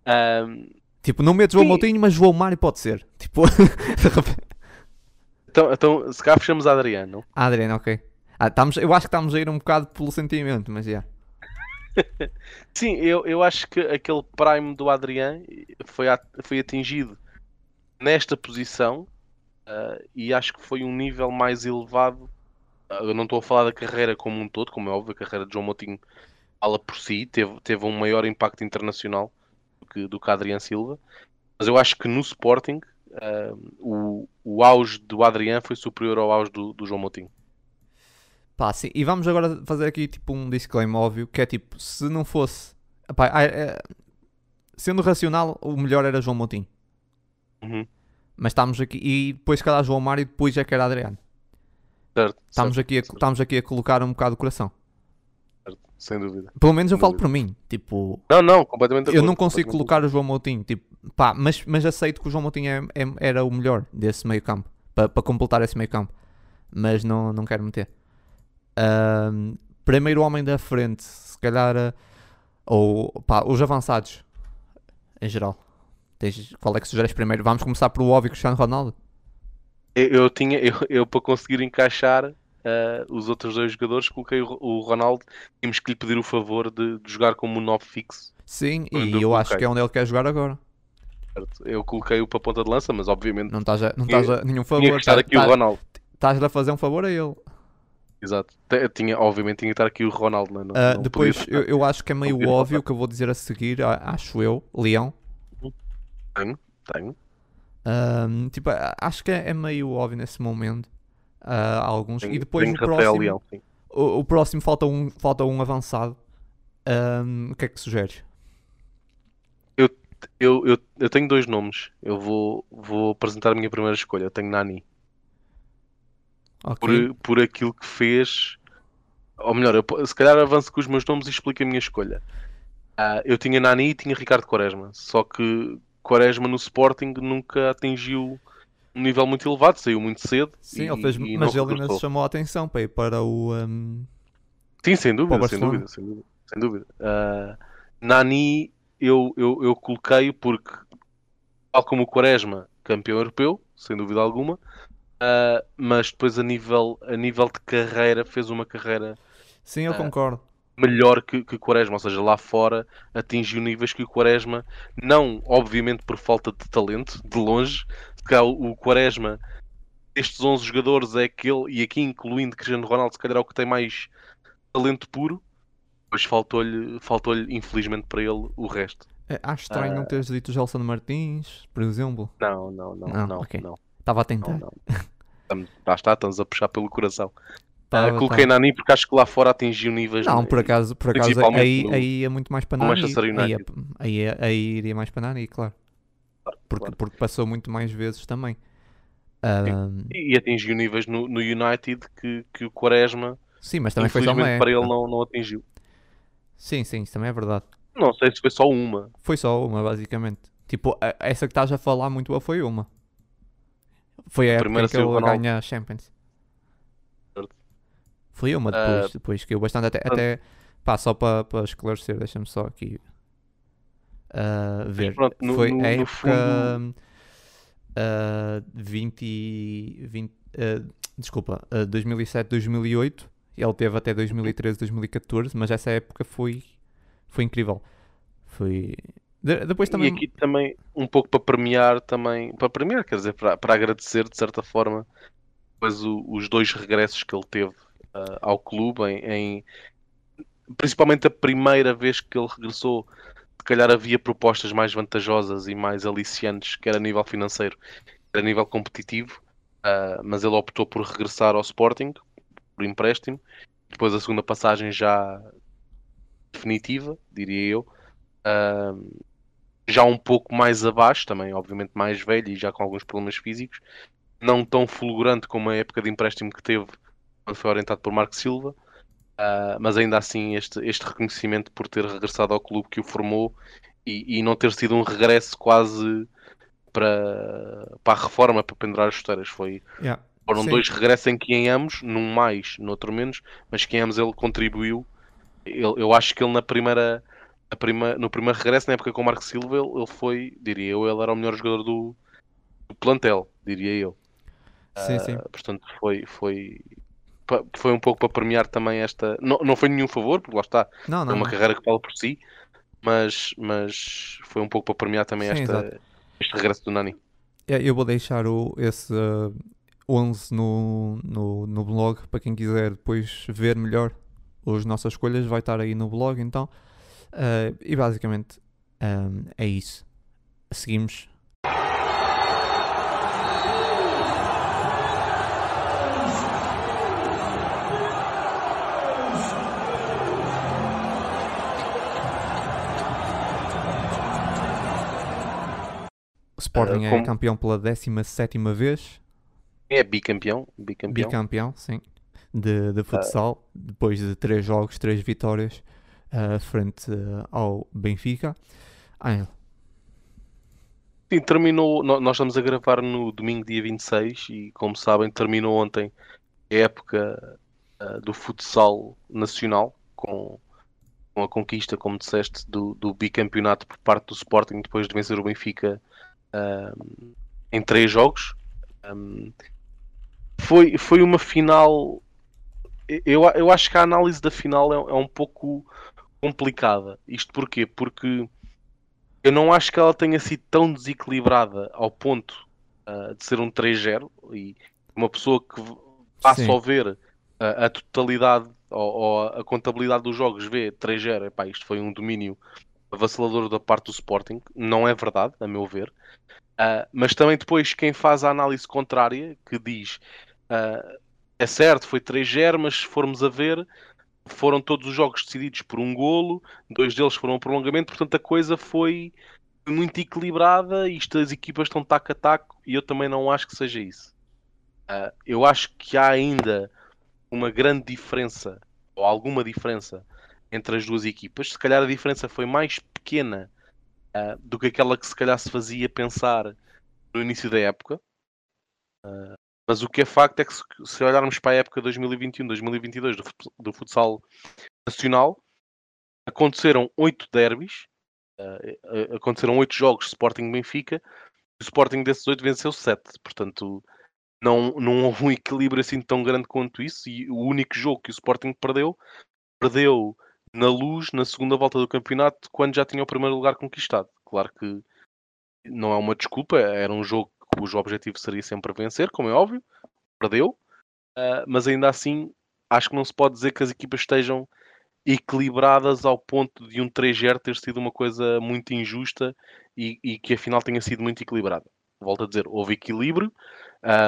Ahm, Tipo, não meto João Sim. Moutinho, mas João Mário pode ser. Tipo, então, então, se calhar fechamos a Adriano, não? Ah, Adriano, ok. Ah, estamos, eu acho que estamos a ir um bocado pelo sentimento, mas já. Sim, eu, eu acho que aquele prime do Adriano foi, foi atingido nesta posição ah, e acho que foi um nível mais elevado. Ah, eu não estou a falar da carreira como um todo, como é óbvio, a carreira de João Moutinho fala por si, teve, teve um maior impacto internacional do que, do que Adriano Silva, mas eu acho que no Sporting ah, o, o auge do Adriano foi superior ao auge do, do João Moutinho. Pá, sim. E vamos agora fazer aqui tipo um disclaimer óbvio, que é tipo, se não fosse... Epá, ah, é- Sendo racional, o melhor era João Moutinho. Uhum, Mas estamos aqui... E depois, se calhar, João Mário e depois é que era Adriano. certo, Estamos certo, aqui, a, certo, estamos aqui a colocar um bocado o coração. certo, sem dúvida. Pelo menos eu Sem falo dúvida. por mim. Tipo, Não, não, completamente eu acordo, não consigo colocar o João Moutinho. Tipo, pá, mas, mas aceito que o João Moutinho é- é- era o melhor desse meio campo. Para completar esse meio campo. Mas não, não quero meter. Ahm, primeiro homem da frente, se calhar. ah, Ou pá, os avançados. Em geral. Tens- qual é que sugeres primeiro? Vamos começar pelo óbvio Cristiano Ronaldo. Eu, eu tinha, eu, eu para conseguir encaixar ah, os outros dois jogadores, coloquei o, o Ronaldo. Tínhamos que lhe pedir o favor de, de jogar como um 9 fixo. Sim, e eu acho que é onde ele quer jogar agora. Eu coloquei-o para a ponta de lança, mas obviamente Não estás a, não Tinha- estás nenhum tinha favor. que estar tá- aqui o tá- Ronaldo. Estás-lhe a fazer um favor a ele. Exato. Tinha, obviamente tinha que estar aqui o Ronaldo. Não, é? não, depois, eu, eu acho que é meio óbvio o que eu vou dizer a seguir, acho eu, Leão. Tenho, tenho. Tipo, acho que é, é meio óbvio nesse momento. ah, alguns. tenho e depois o próximo, Leão. O, o próximo falta um, falta um avançado. Ahm, o que é que sugeres? Eu, eu, eu tenho dois nomes. Eu vou, vou apresentar a minha primeira escolha. Eu tenho Nani. Ok. por, por aquilo que fez. Ou melhor, eu se calhar avanço com os meus nomes e explico a minha escolha. Ah, eu tinha Nani e tinha Ricardo Quaresma. Só que Quaresma no Sporting nunca atingiu um nível muito elevado, saiu muito cedo. Sim, e- ele fez, e mas ele ainda chamou a atenção para ir para o. ahm, Sim, sem dúvida, sem dúvida, sem dúvida. Sem dúvida. Ah, Nani eu, eu, eu coloquei porque, tal como o Quaresma, campeão europeu, sem dúvida alguma, ah, mas depois a nível, a nível de carreira fez uma carreira Sim, eu Ah, concordo. melhor que, que o Quaresma, ou seja, lá fora atingiu níveis que o Quaresma, não obviamente por falta de talento, de longe, calhar o, o Quaresma, estes 11 jogadores é aquele, e aqui incluindo Cristiano Ronaldo, se calhar é o que tem mais talento puro, mas faltou-lhe, faltou-lhe infelizmente para ele o resto. É, acho estranho não Ah. teres dito Gelson Martins, por exemplo. Não, não, não, Não, não, ok. não, Estava a não, tentar. não. Estamos- Lá está, estamos a puxar pelo coração. Tava, Ah, coloquei tava. Nani porque acho que lá fora atingiu níveis. Não, por acaso, por acaso aí, no- aí é muito mais para Nani. Aí, é- aí, é- aí iria mais para Nani, claro. Porque, claro. porque passou muito mais vezes também. Ahm, E atingiu níveis no, no United que, que o Quaresma, sim, mas também foi só uma para ele, não, não atingiu. Sim, sim, isso também é verdade. Não sei se foi só uma. Foi só uma, basicamente. Tipo, essa que estás a falar muito boa foi uma. Foi a época primeira em que Ronaldo. ganha a Champions. Foi uma Ah, depois, depois que eu bastante até, até pá, só para esclarecer, deixa-me só aqui ah, ver. pronto, no- Foi no- a no época fundo- ah, 20, 20 ah, desculpa, ah, 2007, 2008. Ele teve até 2013, 2014, mas essa época foi, foi incrível. Foi. De- depois também. E aqui também um pouco para premiar também, para premiar, quer dizer, para, para agradecer de certa forma depois o- os dois regressos que ele teve ah, ao clube em, em- principalmente a primeira vez que ele regressou, se calhar havia propostas mais vantajosas e mais aliciantes, quer a nível financeiro, quer a nível competitivo, ah, mas ele optou por regressar ao Sporting por empréstimo. Depois a segunda passagem já definitiva, diria eu. Ah, já um pouco mais abaixo, também obviamente mais velho e já com alguns problemas físicos, não tão fulgurante como a época de empréstimo que teve quando foi orientado por Marco Silva, ah, mas ainda assim este, este reconhecimento por ter regressado ao clube que o formou e, e não ter sido um regresso quase para, para a reforma, para pendurar as chuteiras. Foi, Yeah. foram Sim. dois regressos em que em ambos, num mais, no outro menos, mas que em ambos ele contribuiu. Eu acho que ele na primeira, prima, no primeiro regresso, na época com o Marco Silva, ele, ele foi, diria eu, ele era o melhor jogador do, do plantel, diria eu. Sim, sim. Ah, portanto, foi, foi, foi um pouco para premiar também esta. Não, não foi nenhum favor, porque lá está, Não, é não. uma não. carreira que fala por si, mas, mas foi um pouco para premiar também Sim, esta, exato. este regresso do Nani. É, Eu vou deixar o, esse uh, 11 no, no, no blog para quem quiser depois ver melhor as nossas escolhas, vai estar aí no blog então. Uh, e basicamente um, é isso. Seguimos. O Sporting Ah, é campeão pela 17 vez, É bicampeão, bicampeão. bicampeão, sim, de, de futsal, depois de 3 jogos, 3 vitórias, ah, frente ah, ao Benfica. Ah, Sim, terminou. no- Nós estamos a gravar no domingo, dia 26, e como sabem, terminou ontem a época ah, do futsal nacional, com, com a conquista, como disseste, do, do bicampeonato por parte do Sporting, depois de vencer o Benfica ah, em três jogos. Um, foi, foi uma final. Eu, eu acho que a análise da final é, é um pouco complicada. Isto porquê? Porque eu não acho que ela tenha sido tão desequilibrada ao ponto ah, de ser um 3-0 e uma pessoa que passa Sim. a ver ah, a totalidade ou, ou a contabilidade dos jogos vê 3-0, epá, isto foi um domínio avassalador da parte do Sporting, não é verdade, a meu ver. Ah, mas também depois quem faz a análise contrária, que diz ah, é certo, foi 3-0, mas se formos a ver, foram todos os jogos decididos por um golo, dois deles foram prolongamento, portanto a coisa foi muito equilibrada, isto as equipas estão taco a taco e eu também não acho que seja isso. Ah, eu acho que há ainda uma grande diferença, ou alguma diferença, entre as duas equipas. Se calhar a diferença foi mais pequena ah, do que aquela que se calhar se fazia pensar no início da época. Ah, mas o que é facto é que se, olharmos para a época 2021-2022 do, do futsal nacional, aconteceram oito derbys, ah, ah, aconteceram oito jogos Sporting-Benfica, e o Sporting desses oito venceu sete. Portanto, não, não houve um equilíbrio assim tão grande quanto isso. E o único jogo que o Sporting perdeu, perdeu na luz na segunda volta do campeonato, quando já tinha o primeiro lugar conquistado. Claro que não é uma desculpa, era um jogo cujo objetivo seria sempre vencer, como é óbvio, perdeu, uh, mas ainda assim acho que não se pode dizer que as equipas estejam equilibradas ao ponto de um 3-0 ter sido uma coisa muito injusta e, e, que afinal tenha sido muito equilibrada. Volto a dizer, houve equilíbrio,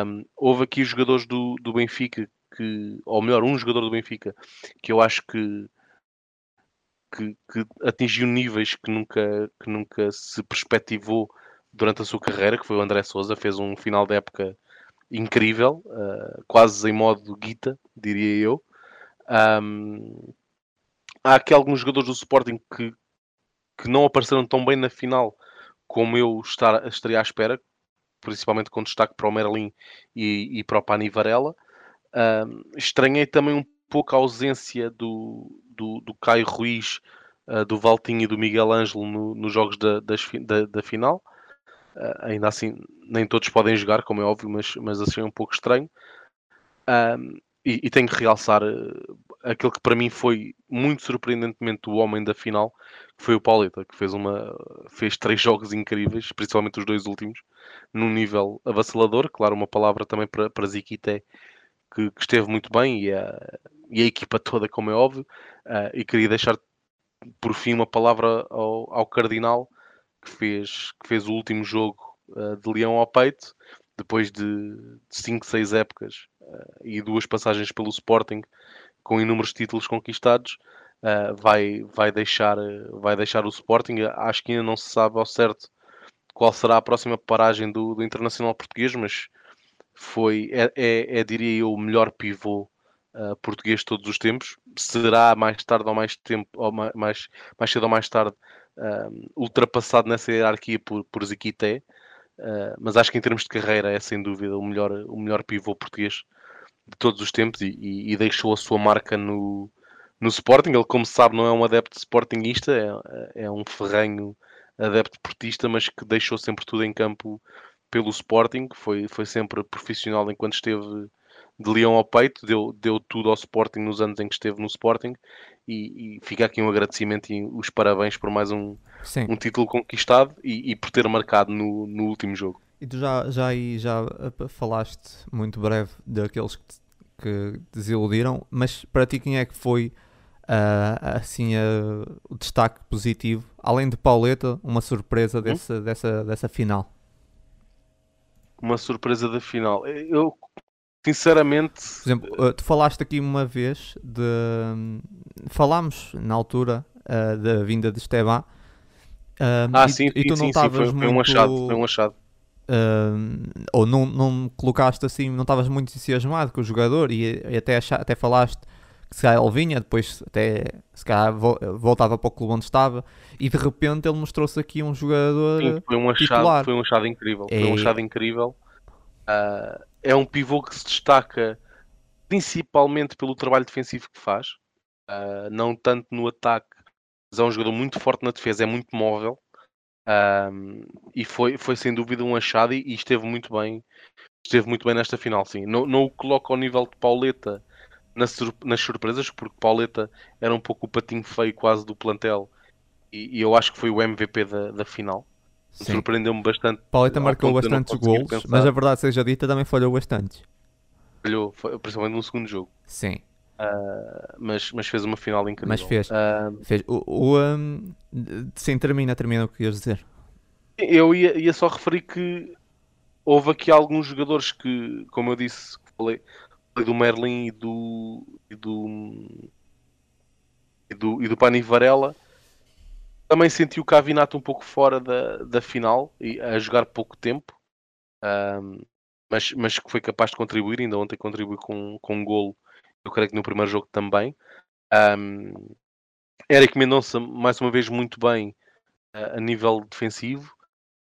um, houve aqui jogadores do, do Benfica que, ou melhor, um jogador do Benfica que eu acho que que, que, atingiu níveis que nunca, que nunca se perspectivou durante a sua carreira, que foi o André Souza, fez um final de época incrível, uh, quase em modo guita, diria eu. Um, há aqui alguns jogadores do Sporting que, que não apareceram tão bem na final como eu estar, estaria à espera, principalmente com destaque para o Merlin e, e para o Pani Varela. Um, estranhei também um pouco a ausência do, do, do Caio Ruiz, uh, do Valtinho e do Miguel Ângelo no, nos jogos da, das, da, da final. Uh, ainda assim, nem todos podem jogar, como é óbvio, mas, mas achei um pouco estranho. E, e, tenho que realçar uh, aquele que para mim foi muito surpreendentemente o homem da final, que foi o Pauleta, que fez, uma, fez três jogos incríveis, principalmente os dois últimos, num nível avassalador. Claro, uma palavra também para, para Ziquité, que, que, esteve muito bem, e a, e a equipa toda, como é óbvio. Uh, e queria deixar por fim uma palavra ao, ao Cardinal, que fez, que fez o último jogo uh, de Leão ao peito, depois de 5, 6 épocas uh, e duas passagens pelo Sporting, com inúmeros títulos conquistados, uh, vai, vai, deixar, vai deixar o Sporting. Acho que ainda não se sabe ao certo qual será a próxima paragem do, do Internacional Português, mas foi, é, é, é diria eu, o melhor pivô uh, português de todos os tempos. Será mais tarde ou mais tempo, ou mais, mais, mais cedo ou mais tarde, ultrapassado nessa hierarquia por, por Ziquité. Uh, mas acho que em termos de carreira é sem dúvida o melhor, o melhor pivô português de todos os tempos e, e, e deixou a sua marca no, no Sporting. Ele, como se sabe, não é um adepto Sportingista, é, é um ferrenho adepto portista, mas que deixou sempre tudo em campo pelo Sporting. Foi, foi sempre profissional enquanto esteve de leão ao peito, deu, deu tudo ao Sporting nos anos em que esteve no Sporting e, e fica aqui um agradecimento e os parabéns por mais um, um título conquistado e, e, por ter marcado no, no último jogo. E tu já, já aí já eh, falaste muito breve daqueles que, que desiludiram, mas para ti quem é que foi uh, assim uh, o destaque positivo, além de Pauleta, uma surpresa hum? dessa, dessa, dessa final? Uma surpresa da final. Eu sinceramente. Por exemplo, eh, tu falaste aqui uma vez de. Falámos na altura uh, da vinda de Esteban. Uh, ah, e, sim, e tu sim, não estavas foi, muito... foi um achado. Foi um achado. Uh, ou não, não colocaste assim, não estavas muito entusiasmado com o jogador e, e até, achar, até falaste que se calhar ele vinha, depois até se calhar voltava para o clube onde estava e de repente ele mostrou-se aqui um jogador Sim, foi um achado, titular. Foi um achado incrível. É... Foi um achado incrível. Uh, é um pivô que se destaca principalmente pelo trabalho defensivo que faz, uh, não tanto no ataque, mas é um jogador muito forte na defesa, é muito móvel e foi, foi sem dúvida um achado e, e, esteve muito bem esteve muito bem nesta final, sim. Não, não o coloco ao nível de Pauleta nas, nas surpresas, porque Pauleta era um pouco o patinho feio quase do plantel e, e eu acho que foi o MVP da, da final. Surpreendeu-me bastante. Pauleta marcou bastantes gols, mas a verdade seja dita, também falhou bastante. Falhou, principalmente no segundo jogo. Sim. Uh, mas, mas fez uma final incrível. Mas fez. Uh, fez. O, o, um, sim, termina, termina o que ias dizer. Eu ia, ia, só referir que houve aqui alguns jogadores que, como eu disse, falei, falei do Merlin e do, e do, e do, e do Pani Varela também senti o Cavinato um pouco fora da, da final e a jogar pouco tempo, um, mas, mas que foi capaz de contribuir. Ainda ontem contribuiu com, com um golo, eu creio que no primeiro jogo também. Um, Eric Mendonça, mais uma vez, muito bem uh, a nível defensivo.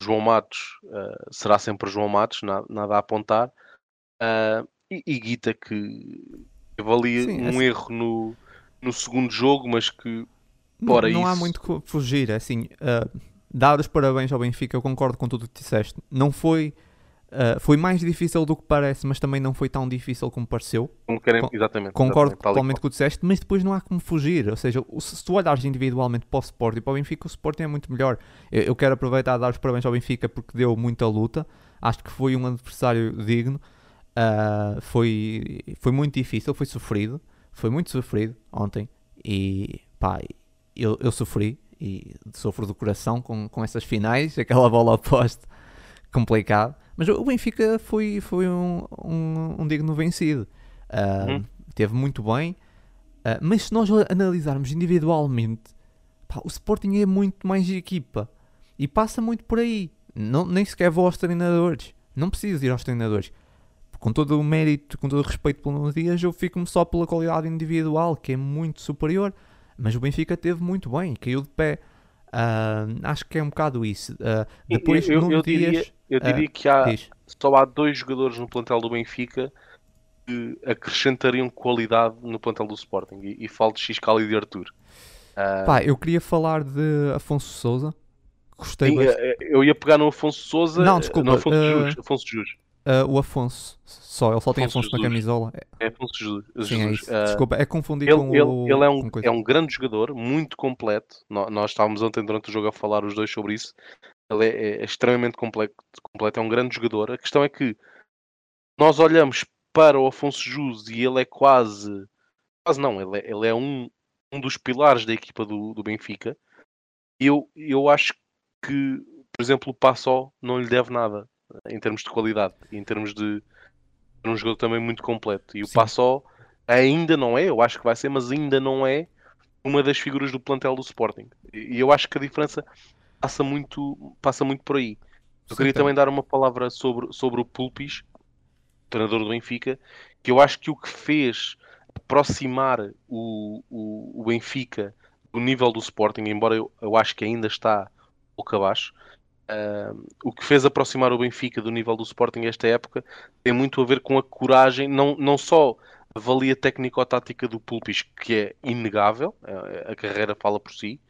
João Matos uh, será sempre João Matos, nada, nada a apontar. Uh, e, e Guita, que avalia Sim, um erro no, no segundo jogo, mas que não, não há muito que fugir, é assim, uh, dar os parabéns ao Benfica, eu concordo com tudo o que disseste. Não foi Uh, foi mais difícil do que parece, mas também não foi tão difícil como pareceu. Como querem, exatamente. Concordo exatamente, totalmente com o que disseste, mas depois não há como fugir. Ou seja, se tu olhares individualmente para o Sporting e para o Benfica, o Sporting é muito melhor. Eu, eu quero aproveitar e dar os parabéns ao Benfica porque deu muita luta. Acho que foi um adversário digno. Uh, foi, foi muito difícil, foi sofrido. Foi muito sofrido ontem. E pá, eu, eu sofri e sofro do coração com, com essas finais. Aquela bola oposta complicado. Mas o Benfica foi, foi um, um, um digno vencido. Uh, uhum. Teve muito bem. Uh, mas se nós analisarmos individualmente, pá, o Sporting é muito mais equipa. E passa muito por aí. Não, nem sequer vou aos treinadores. Não preciso ir aos treinadores. Com todo o mérito, com todo o respeito pelos dias, eu fico-me só pela qualidade individual, que é muito superior. Mas o Benfica teve muito bem, caiu de pé. Uh, acho que é um bocado isso. Uh, depois, eu, eu, eu dias, diria, eu diria uh, que há, só há dois jogadores no plantel do Benfica que acrescentariam qualidade no plantel do Sporting. E, e falo de Xiscal e de Arthur. Pá, eu queria falar de Afonso Souza. Gostei sim, eh, Eu ia pegar no Afonso Souza. Não, desculpa. No Afonso Jus. Afonso Jus. Uh, o Afonso, só, ele só tem Afonso, Afonso na camisola. É Afonso Jesus. Sim, é isso. Uh, Desculpa, é confundir ele, com ele, o. Ele é um, é um grande jogador, muito completo. Nós, nós, estávamos ontem durante o jogo a falar os dois sobre isso. Ele é, é extremamente completo, completo, é um grande jogador. A questão é que nós olhamos para o Afonso Jus e ele é quase. Quase não, ele é, ele é um, um dos pilares da equipa do, do Benfica. Eu, eu acho que, por exemplo, o Passó não lhe deve nada em termos de qualidade em termos de um jogador também muito completo. E o Passó ainda não é, eu acho que vai ser, mas ainda não é uma das figuras do plantel do Sporting. E eu acho que a diferença passa muito, passa muito por aí. Eu queria também dar uma palavra sobre, sobre o Pulpis, treinador do Benfica, que eu acho que o que fez aproximar o, o, o Benfica do nível do Sporting, embora eu, eu acho que ainda está pouco abaixo, Uh, o que fez aproximar o Benfica do nível do Sporting esta época tem muito a ver com a coragem, não, não só a valia técnico-tática do Pulpis, que é inegável, a, carreira fala por si,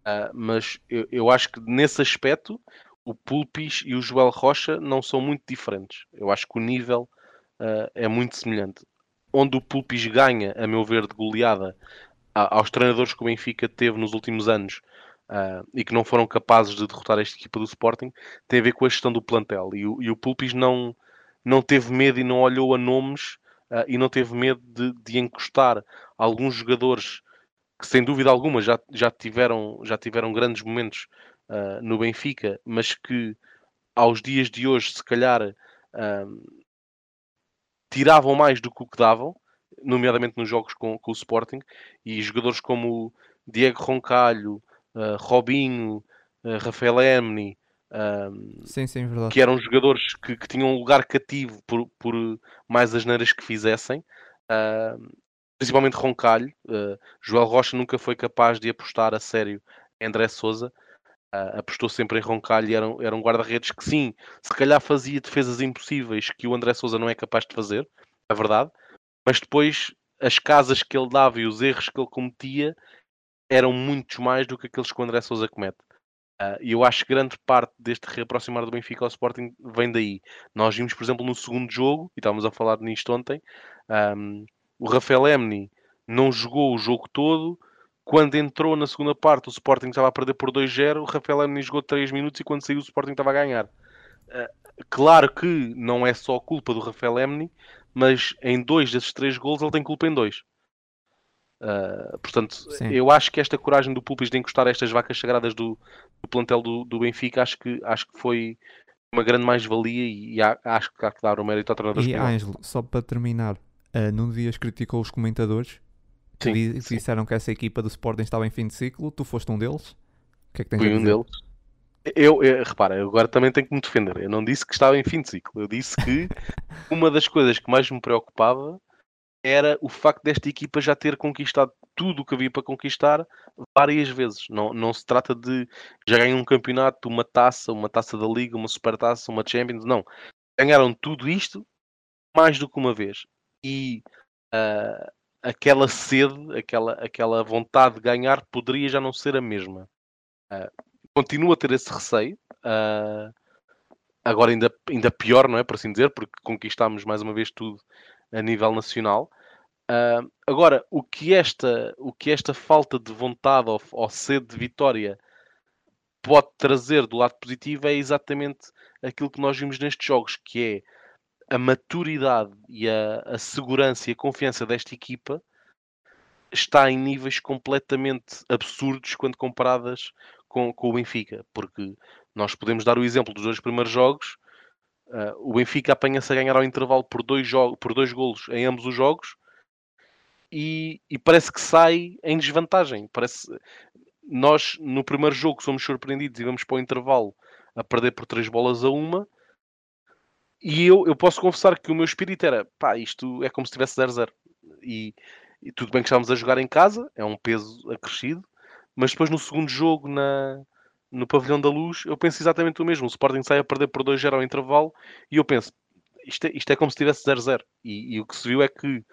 uh, mas eu, eu, acho que nesse aspecto o Pulpis e o Joel Rocha não são muito diferentes. Eu acho que o nível uh, é muito semelhante. Onde o Pulpis ganha, a meu ver, de goleada aos treinadores que o Benfica teve nos últimos anos uh, e que não foram capazes de derrotar esta equipa do Sporting tem a ver com a gestão do plantel. E o, e o Pulpis não, não teve medo e não olhou a nomes uh, e não teve medo de, de encostar alguns jogadores que sem dúvida alguma já, já, tiveram, já tiveram grandes momentos uh, no Benfica, mas que aos dias de hoje se calhar uh, tiravam mais do que o que davam, nomeadamente nos jogos com, com o Sporting, e jogadores como Diego Roncalho, uh, Robinho, uh, Rafael Emni, sim, sim, que eram jogadores que, que, tinham um lugar cativo por, por mais as neiras que fizessem. Uh, principalmente Roncalho. Uh, Joel Rocha nunca foi capaz de apostar a sério em André Souza. Uh, apostou sempre em Roncalho e era, era um guarda-redes que sim, se calhar fazia defesas impossíveis que o André Souza não é capaz de fazer, é verdade, mas depois as casas que ele dava e os erros que ele cometia eram muitos mais do que aqueles que o André Souza comete. Uh, e eu acho que grande parte deste reaproximar do Benfica ao Sporting vem daí. Nós vimos, por exemplo, no segundo jogo, e estávamos a falar nisto ontem, um, o Rafael Emni não jogou o jogo todo. Quando entrou na segunda parte, o Sporting estava a perder por 2-0. O Rafael Emni jogou 3 minutos e quando saiu, o Sporting estava a ganhar. Uh, claro que não é só culpa do Rafael Emni, mas em dois desses três gols ele tem culpa em dois. Uh, portanto, Sim. eu acho que esta coragem do Pulpis de encostar estas vacas sagradas do, do plantel do, do, Benfica, acho que, acho que foi uma grande mais-valia e, e há, acho que há que dar o mérito ao treinador E Ângelo, só para terminar, uh, num dias criticou os comentadores que, sim, di sim. disseram que essa equipa do Sporting estava em fim de ciclo, tu foste um deles? O que é que tens Fui um deles. Eu, eu, repara, agora também tenho que me defender. Eu não disse que estava em fim de ciclo. Eu disse que uma das coisas que mais me preocupava era o facto desta equipa já ter conquistado tudo o que havia para conquistar várias vezes. Não, não se trata de já ganhar um campeonato, uma taça, uma taça da Liga, uma supertaça, uma Champions. Não. Ganharam tudo isto mais do que uma vez. E uh, aquela sede, aquela, aquela vontade de ganhar poderia já não ser a mesma. Uh, continuo a ter esse receio. Uh, agora ainda, ainda pior, não é? Por assim dizer, porque conquistámos mais uma vez tudo a nível nacional. Uh, agora, o que, esta, o que esta falta de vontade ou, ou sede de vitória pode trazer do lado positivo é exatamente aquilo que nós vimos nestes jogos, que é a maturidade e a, a segurança e a confiança desta equipa está em níveis completamente absurdos quando comparadas com, com o Benfica, porque nós podemos dar o exemplo dos dois primeiros jogos. Uh, o Benfica apanha-se a ganhar ao intervalo por dois, por dois golos em ambos os jogos e, e, parece que sai em desvantagem. Parece nós no primeiro jogo somos surpreendidos e vamos para o intervalo a perder por três bolas a uma. E eu, eu posso confessar que o meu espírito era pá, isto é como se tivesse 0-0. E, e tudo bem que estávamos a jogar em casa, é um peso acrescido, mas depois no segundo jogo, na, no Pavilhão da Luz, eu penso exatamente o mesmo. O Sporting sai a perder por 2-0 ao intervalo e eu penso, isto é, isto é como se tivesse 0-0. E, e, o que se viu é que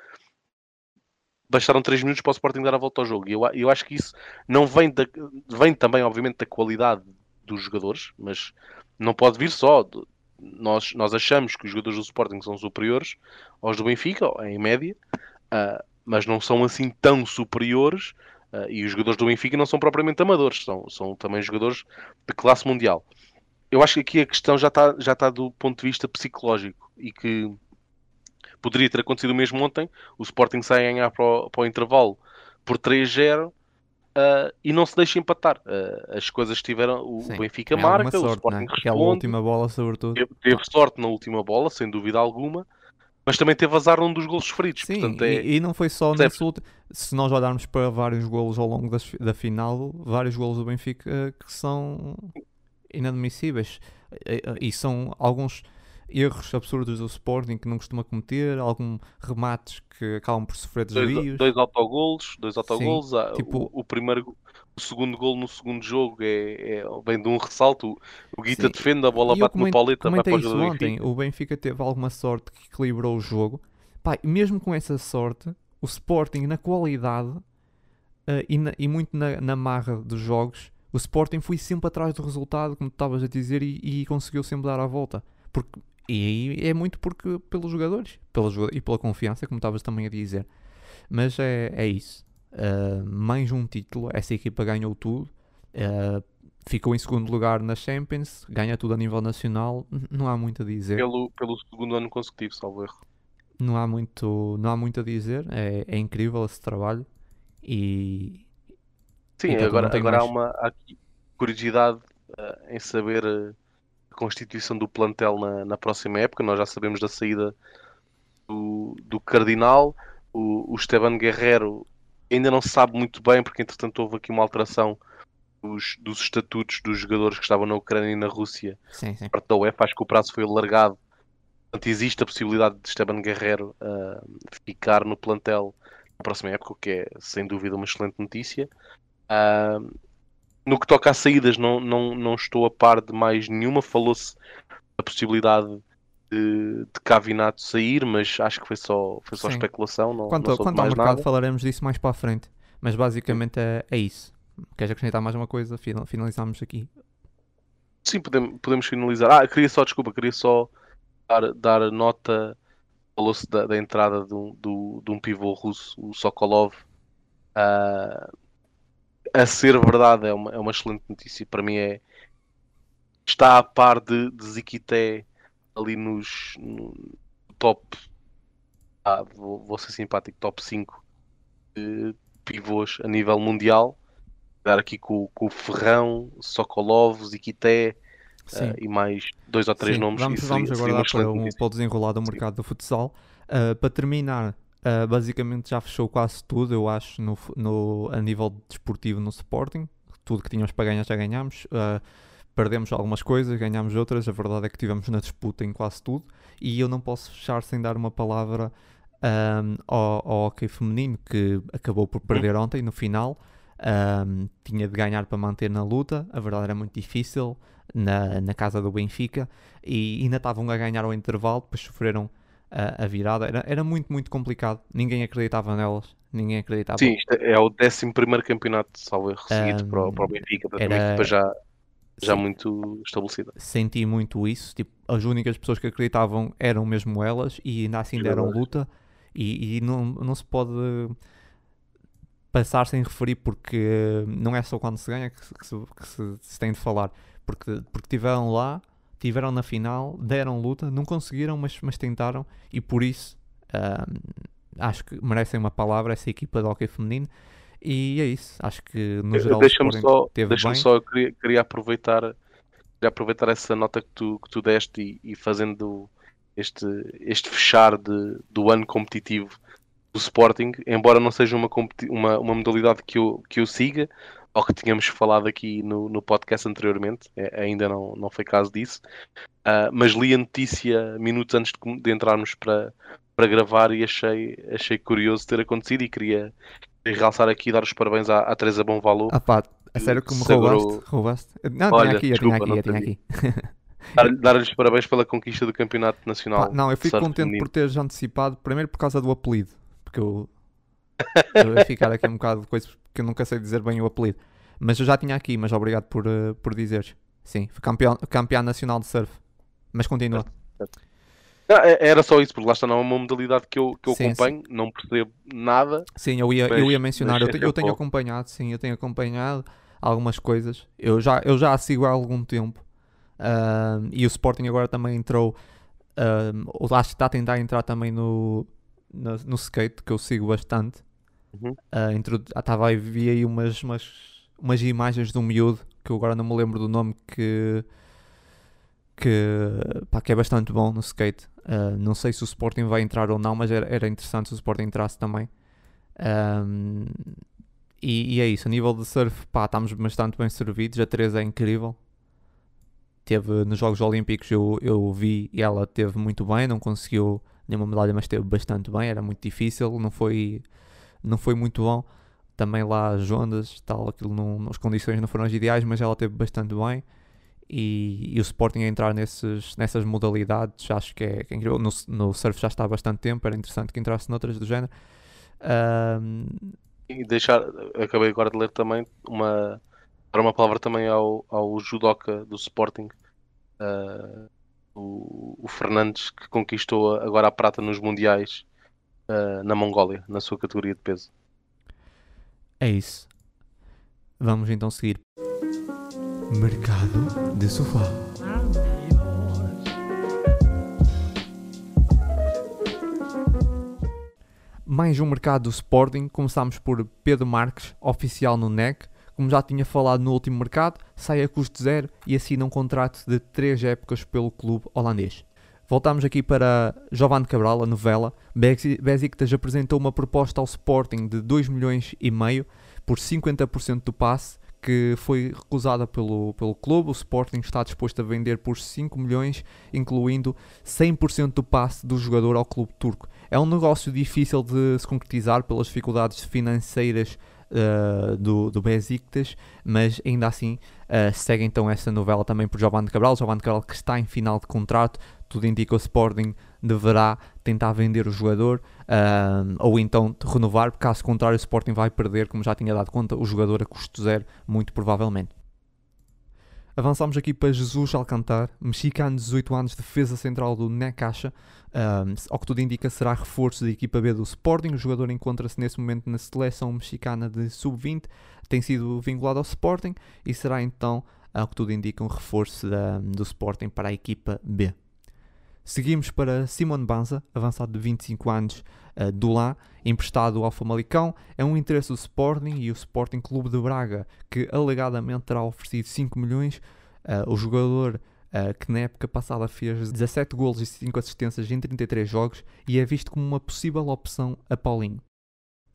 bastaram 3 minutos para o Sporting dar a volta ao jogo. E eu, eu acho que isso não vem, da, vem também, obviamente, da qualidade dos jogadores, mas não pode vir só. Nós, nós achamos que os jogadores do Sporting são superiores aos do Benfica, em média, uh, mas não são assim tão superiores Uh, e os jogadores do Benfica não são propriamente amadores, são, são também jogadores de classe mundial. Eu acho que aqui a questão já está já tá do ponto de vista psicológico e que poderia ter acontecido mesmo ontem. O Sporting sai a ganhar para o, para o intervalo por 3-0 uh, ah, e não se deixa empatar. Uh, as coisas tiveram. O Sim, Benfica marca, sorte, o Sporting né? Aquela última bola, sobretudo. Teve, teve sorte na última bola, sem dúvida alguma mas também teve azar num dos golos sofridos. Sim, Portanto, é... e, e, não foi só nesse último. Se nós olharmos para vários golos ao longo das, da final, vários golos do Benfica eh, que são inadmissíveis. E, e são alguns erros absurdos do Sporting que não costuma cometer, alguns remates que acabam por sofrer desvios. Dois, dois autogolos, dois autogolos. Ah, tipo, o, o, primeiro, o segundo gol no segundo jogo é, é vem de um ressalto. O, Guita sim. defende, a bola bate no Pauleta, vai para o isso ontem. O Benfica teve alguma sorte que equilibrou o jogo. Pai, mesmo com essa sorte, o Sporting na qualidade uh, e, na, e, muito na, na marra dos jogos, o Sporting foi sempre atrás do resultado, como tu estavas a dizer, e, e conseguiu sempre dar a volta. Porque e é muito porque pelos jogadores pela, e pela confiança, como estavas também a dizer. Mas é, é isso. Uh, mais um título, essa equipa ganhou tudo. Uh, ficou em segundo lugar na Champions, ganha tudo a nível nacional. Não há muito a dizer. Pelo, pelo segundo ano consecutivo, salvo erro. Não há muito, não há muito a dizer. É, é incrível esse trabalho. E. Sim, agora, agora há uma há curiosidade uh, em saber constituição do plantel na, na próxima época. Nós já sabemos da saída do, do Cardinal. O, o Esteban Guerrero ainda não se sabe muito bem, porque entretanto houve aqui uma alteração dos, dos estatutos dos jogadores que estavam na Ucrânia e na Rússia. Sim, sim. Parte da UEFA, acho que o prazo foi alargado. Portanto, existe a possibilidade de Esteban Guerrero uh, ficar no plantel na próxima época, o que é sem dúvida uma excelente notícia. Uh, no que toca a saídas, não, não, não estou a par de mais nenhuma. Falou-se da possibilidade de, de Cavinato sair, mas acho que foi só, foi só especulação. Não, quanto não quanto ao mercado, nada. falaremos disso mais para a frente. Mas basicamente é, é isso. Queres acrescentar mais uma coisa? Finalizamos aqui. Sim, podemos, podemos finalizar. Ah, queria só, desculpa, queria só dar, dar nota. Falou-se da, da, entrada de um, do, de um pivô russo, o Sokolov. Uh, a ser verdade é uma, é uma excelente notícia. Para mim é está a par de, de Ziquité ali nos no top ah, vou, vou, ser simpático, top 5 de pivôs a nível mundial. Dar aqui com, com o Ferrão, Sokolov, Ziquité uh, e mais dois ou três Sim, nomes. Vamos, vamos agora dar para, um, para o desenrolar do mercado Sim. do futsal. Uh, para terminar, Uh, basicamente já fechou quase tudo, eu acho, no, no, a nível desportivo no Sporting. Tudo que tínhamos para ganhar já ganhámos. Uh, perdemos algumas coisas, ganhámos outras. A verdade é que tivemos na disputa em quase tudo. E eu não posso fechar sem dar uma palavra um, ao, ao hockey feminino, que acabou por perder ontem no final. Um, tinha de ganhar para manter na luta. A verdade era muito difícil na, na casa do Benfica. E ainda estavam a ganhar ao intervalo, depois sofreram a, a virada. Era, era muito, muito complicado. Ninguém acreditava nelas. Ninguém acreditava. Sim, isto é o 11 campeonato, salvo erro, seguido um, para, o, para o Benfica. Era, já... já Sim. muito estabelecida. senti muito isso. Tipo, as únicas pessoas que acreditavam eram mesmo elas e ainda assim deram Jogadores. luta. E, e não, não se pode passar sem referir porque não é só quando se ganha que, se- que se, que se- se tem de falar. Porque, porque tiveram lá, tiveram na final, deram luta, não conseguiram, mas, mas tentaram. E por isso ah, acho que merecem uma palavra essa equipa de hockey feminino. E é isso. Acho que no geral Deixa-me só, bem. só eu queria, queria aproveitar, queria aproveitar essa nota que tu, que tu deste e, e fazendo este, este fechar de, do ano competitivo do Sporting, embora não seja uma, uma, uma modalidade que eu, que eu siga, ou que tínhamos falado aqui no, no podcast anteriormente, é, ainda não, não foi caso disso, Ah, mas li a notícia minutos antes de, de entrarmos para, para gravar e achei, achei curioso ter acontecido e queria realçar aqui e dar os parabéns à, à Teresa Bonvalo Ah pá, a sério que me roubaste? roubaste? Não, Olha, tinha aqui, eu tinha aqui, eu tinha aqui. Dar- Dar-lhes parabéns pela conquista do Campeonato Nacional. Não, eu fico contente feminino. por teres antecipado, primeiro por causa do apelido, porque eu, eu ia ficar aqui um bocado de coisa, porque eu nunca sei dizer bem o apelido. Mas eu já tinha aqui, mas obrigado por, eh, por dizeres. Sim, fui campeão, campeão nacional de surf. Mas continua. Não, é- Era só isso, porque lá está, não é uma modalidade que eu, que eu Sim, acompanho, não percebo nada. Sim, eu ia, eu Mas- ia mencionar, eu, te- eu tenho acompanhado, sim, eu tenho acompanhado algumas coisas. Eu já, eu já a sigo há algum tempo. Ahm, e o Sporting agora também entrou, ahm, ou acho que está a tentar entrar também no, no, no skate, que eu sigo bastante. Uhum. Ah, introdu- ah, Estava aí, vi aí umas, umas, umas imagens de um miúdo, que eu agora não me lembro do nome, que, que, pá, que é bastante bom no skate. Ah, não sei se o Sporting vai entrar ou não, mas era, era interessante se o Sporting entrasse também. Ahm, e, e é isso, a nível de surf, pá, estamos bastante bem servidos. A Teresa é incrível. Teve nos Jogos Olímpicos, eu, eu vi e ela teve muito bem. Não conseguiu nenhuma medalha, mas teve bastante bem. Era muito difícil, não foi, não foi muito bom. Também lá as ondas, tal, aquilo não, as condições não foram as ideais, mas ela teve bastante bem. E, e o Sporting a entrar nesses, nessas modalidades, acho que é, que é incrível. No, no surf já está há bastante tempo, era interessante que entrasse noutras do género. Ahm, E deixar, acabei agora de ler também uma, dar uma palavra também ao, ao judoca do Sporting, ah, o, o Fernandes, que conquistou agora a prata nos Mundiais ah, na Mongólia, na sua categoria de peso. É isso. Vamos então seguir. Mercado de sofá. Mais um mercado do Sporting. Começámos por Pedro Marques, oficial no NEC. Como já tinha falado no último mercado, sai a custo zero e assina um contrato de 3 épocas pelo clube holandês. Voltamos aqui para Giovanni Cabral, a novela. Besi- Besiktas apresentou uma proposta ao Sporting de 2 milhões e meio por 50% do passe, que foi recusada pelo, pelo clube. O Sporting está disposto a vender por 5 milhões, incluindo 100% do passe do jogador ao clube turco. É um negócio difícil de se concretizar pelas dificuldades financeiras uh, do, do Besiktas, mas ainda assim uh, segue então essa novela também por Giovanni Cabral. Giovanni Cabral que está em final de contrato, tudo indica o Sporting deverá tentar vender o jogador uh, ou então renovar, caso contrário o Sporting vai perder, como já tinha dado conta, o jogador a custo zero, muito provavelmente. Avançamos aqui para Jesus Alcantar, mexicano de 18 anos, defesa central do Necaxa. Um, ao que tudo indica, será reforço da equipa B do Sporting. O jogador encontra-se nesse momento na seleção mexicana de sub-20, tem sido vinculado ao Sporting e será então, ao que tudo indica, um reforço da, do Sporting para a equipa B. Seguimos para Simon Banza, avançado de 25 anos uh, do Lá, emprestado ao Famalicão. É um interesse do Sporting e o Sporting Clube de Braga, que alegadamente terá oferecido 5 milhões. Uh, o jogador uh, que na época passada fez 17 golos e 5 assistências em 33 jogos e é visto como uma possível opção a Paulinho.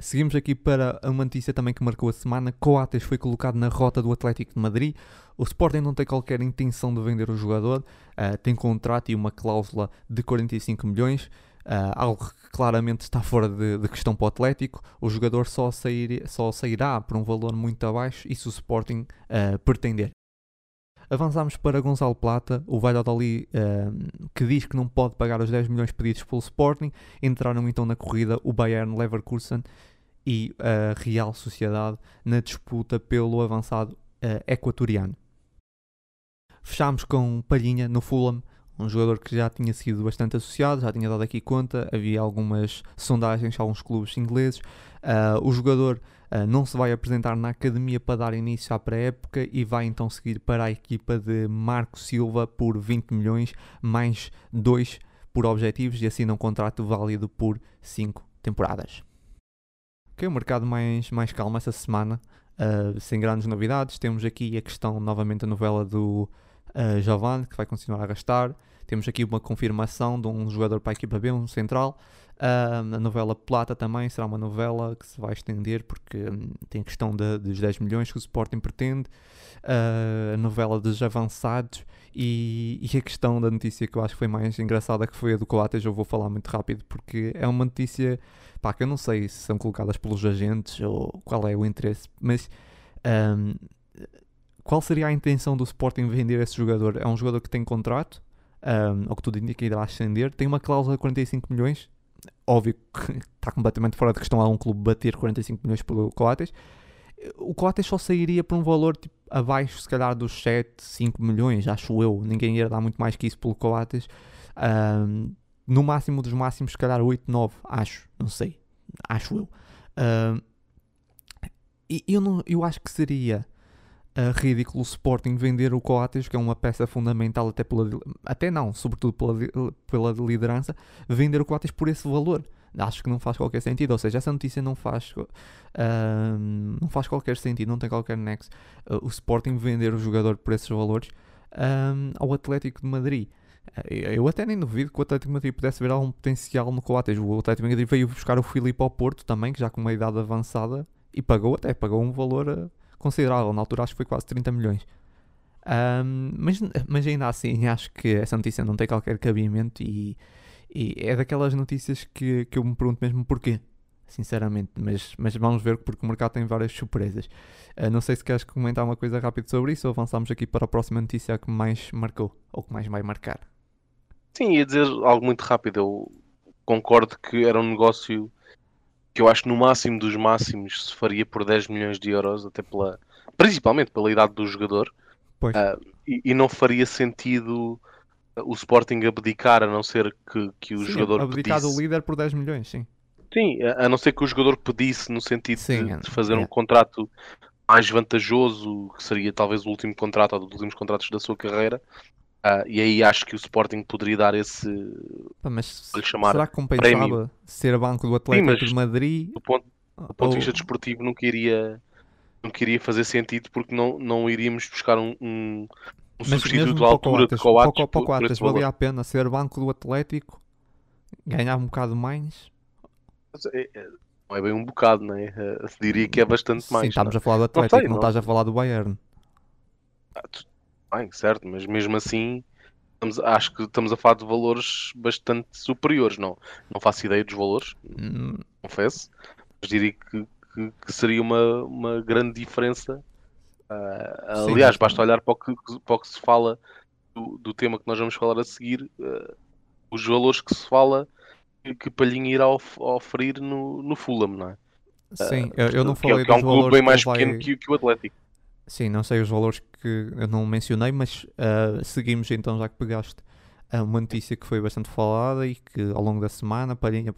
Seguimos aqui para uma notícia também que marcou a semana. Coates foi colocado na rota do Atlético de Madrid. O Sporting não tem qualquer intenção de vender o jogador. Uh, tem contrato e uma cláusula de 45 milhões. Uh, algo que claramente está fora de, de, questão para o Atlético. O jogador só, sair, só sairá por um valor muito abaixo e se o Sporting uh, pretender. Avançamos para Gonçalo Plata, o Valladolid uh, que diz que não pode pagar os 10 milhões pedidos pelo Sporting. Entraram então na corrida o Bayern Leverkusen e a Real Sociedade na disputa pelo avançado equatoriano. fechámos com Palhinha no Fulham, um jogador que já tinha sido bastante associado, já tinha dado aqui conta, havia algumas sondagens a alguns clubes ingleses. Uh, o jogador uh, não se vai apresentar na academia para dar início à pré-época e vai então seguir para a equipa de Marco Silva por 20 milhões, mais 2 por objetivos e assina um contrato válido por 5 temporadas. Ok, o mercado mais, mais calmo essa semana, uh, sem grandes novidades. Temos aqui a questão, novamente, a novela do uh, Giovanni, que vai continuar a gastar. Temos aqui uma confirmação de um jogador para a equipa B, um central. Uh, a novela Plata também será uma novela que se vai estender porque um, tem a questão de, dos 10 milhões que o Sporting pretende. Uh, a novela dos avançados e, e, a questão da notícia que eu acho que foi mais engraçada que foi a do Coates. Eu vou falar muito rápido porque é uma notícia pá, que eu não sei se são colocadas pelos agentes ou qual é o interesse, mas um, qual seria a intenção do Sporting vender esse jogador? É um jogador que tem contrato um, que tudo indica, irá ascender. Tem uma cláusula de 45 milhões. Óbvio que está completamente fora de questão a um clube bater 45 milhões pelo Coates. O Coates só sairia por um valor tipo, abaixo, se calhar, dos 7, 5 milhões, acho eu. Ninguém ia dar muito mais que isso pelo Coates. Um, no máximo dos máximos, se calhar 8, 9, acho. Não sei. Acho eu. E eu, não, eu acho que seria uh, ridículo o Sporting vender o Coates, que é uma peça fundamental até pela até não, sobretudo pela, pela liderança, vender o Coates por esse valor. Acho que não faz qualquer sentido, ou seja, essa notícia não faz, uh, não faz qualquer sentido, não tem qualquer nexo. Uh, o Sporting vender o jogador por esses valores ao Atlético de Madrid. Eu até nem duvido que o Atlético de Madrid pudesse ver algum potencial no Coates. O Atlético de Madrid veio buscar o Filipe ao Porto também, que já com uma idade avançada, e pagou até, pagou um valor considerável, na altura acho que foi quase 30 milhões. Um, mas, mas ainda assim, acho que essa notícia não tem qualquer cabimento e, e é daquelas notícias que, que eu me pergunto mesmo porquê, sinceramente. Mas, mas vamos ver porque o mercado tem várias surpresas. Uh, não sei se queres comentar uma coisa rápida sobre isso ou avançamos aqui para a próxima notícia que mais marcou ou que mais vai marcar. Sim, ia dizer algo muito rápido. Eu concordo que era um negócio que eu acho que no máximo dos máximos se faria por 10 milhões de euros, até pela, principalmente pela idade do jogador, uh, e, e, não faria sentido o Sporting abdicar, a não ser que, que o sim, jogador abdicar pedisse... do líder por 10 milhões, sim. Sim, a não ser que o jogador pedisse no sentido sim, de, de, fazer é. um contrato mais vantajoso, que seria talvez o último contrato ou dos últimos contratos da sua carreira, Uh, e aí acho que o Sporting poderia dar esse. Pá, mas chamar será que compensava prémio. ser banco do Atlético Sim, de Madrid? Do ponto, do ponto ou... de vista desportivo, não queria, não queria fazer sentido porque não, não iríamos buscar um, um, um substituto à altura de Coates. Coates valia a pena ser banco do Atlético, ganhar um bocado mais. É, é, não é bem um bocado, não é? Uh, diria que é bastante mais. Sim, estamos não? a falar do Atlético, não, sei, não, não estás a falar do Bayern. Ah, tu bem, certo, mas mesmo assim estamos, acho que estamos a falar de valores bastante superiores. Não, não faço ideia dos valores, hum. confesso, mas diria que, que, que, seria uma, uma grande diferença. Uh, Sim, aliás, basta olhar para o que, para o que se fala do, do, tema que nós vamos falar a seguir, uh, os valores que se fala que, que Palhinha irá of, oferir no, no Fulham, não é? Sim, uh, eu, eu não falei que é, que é um clube bem mais vai... pequeno que, que o Atlético. Sim, não sei os valores que eu não mencionei, mas uh, seguimos então, já que pegaste uh, uma notícia que foi bastante falada e que ao longo da semana, Palhinha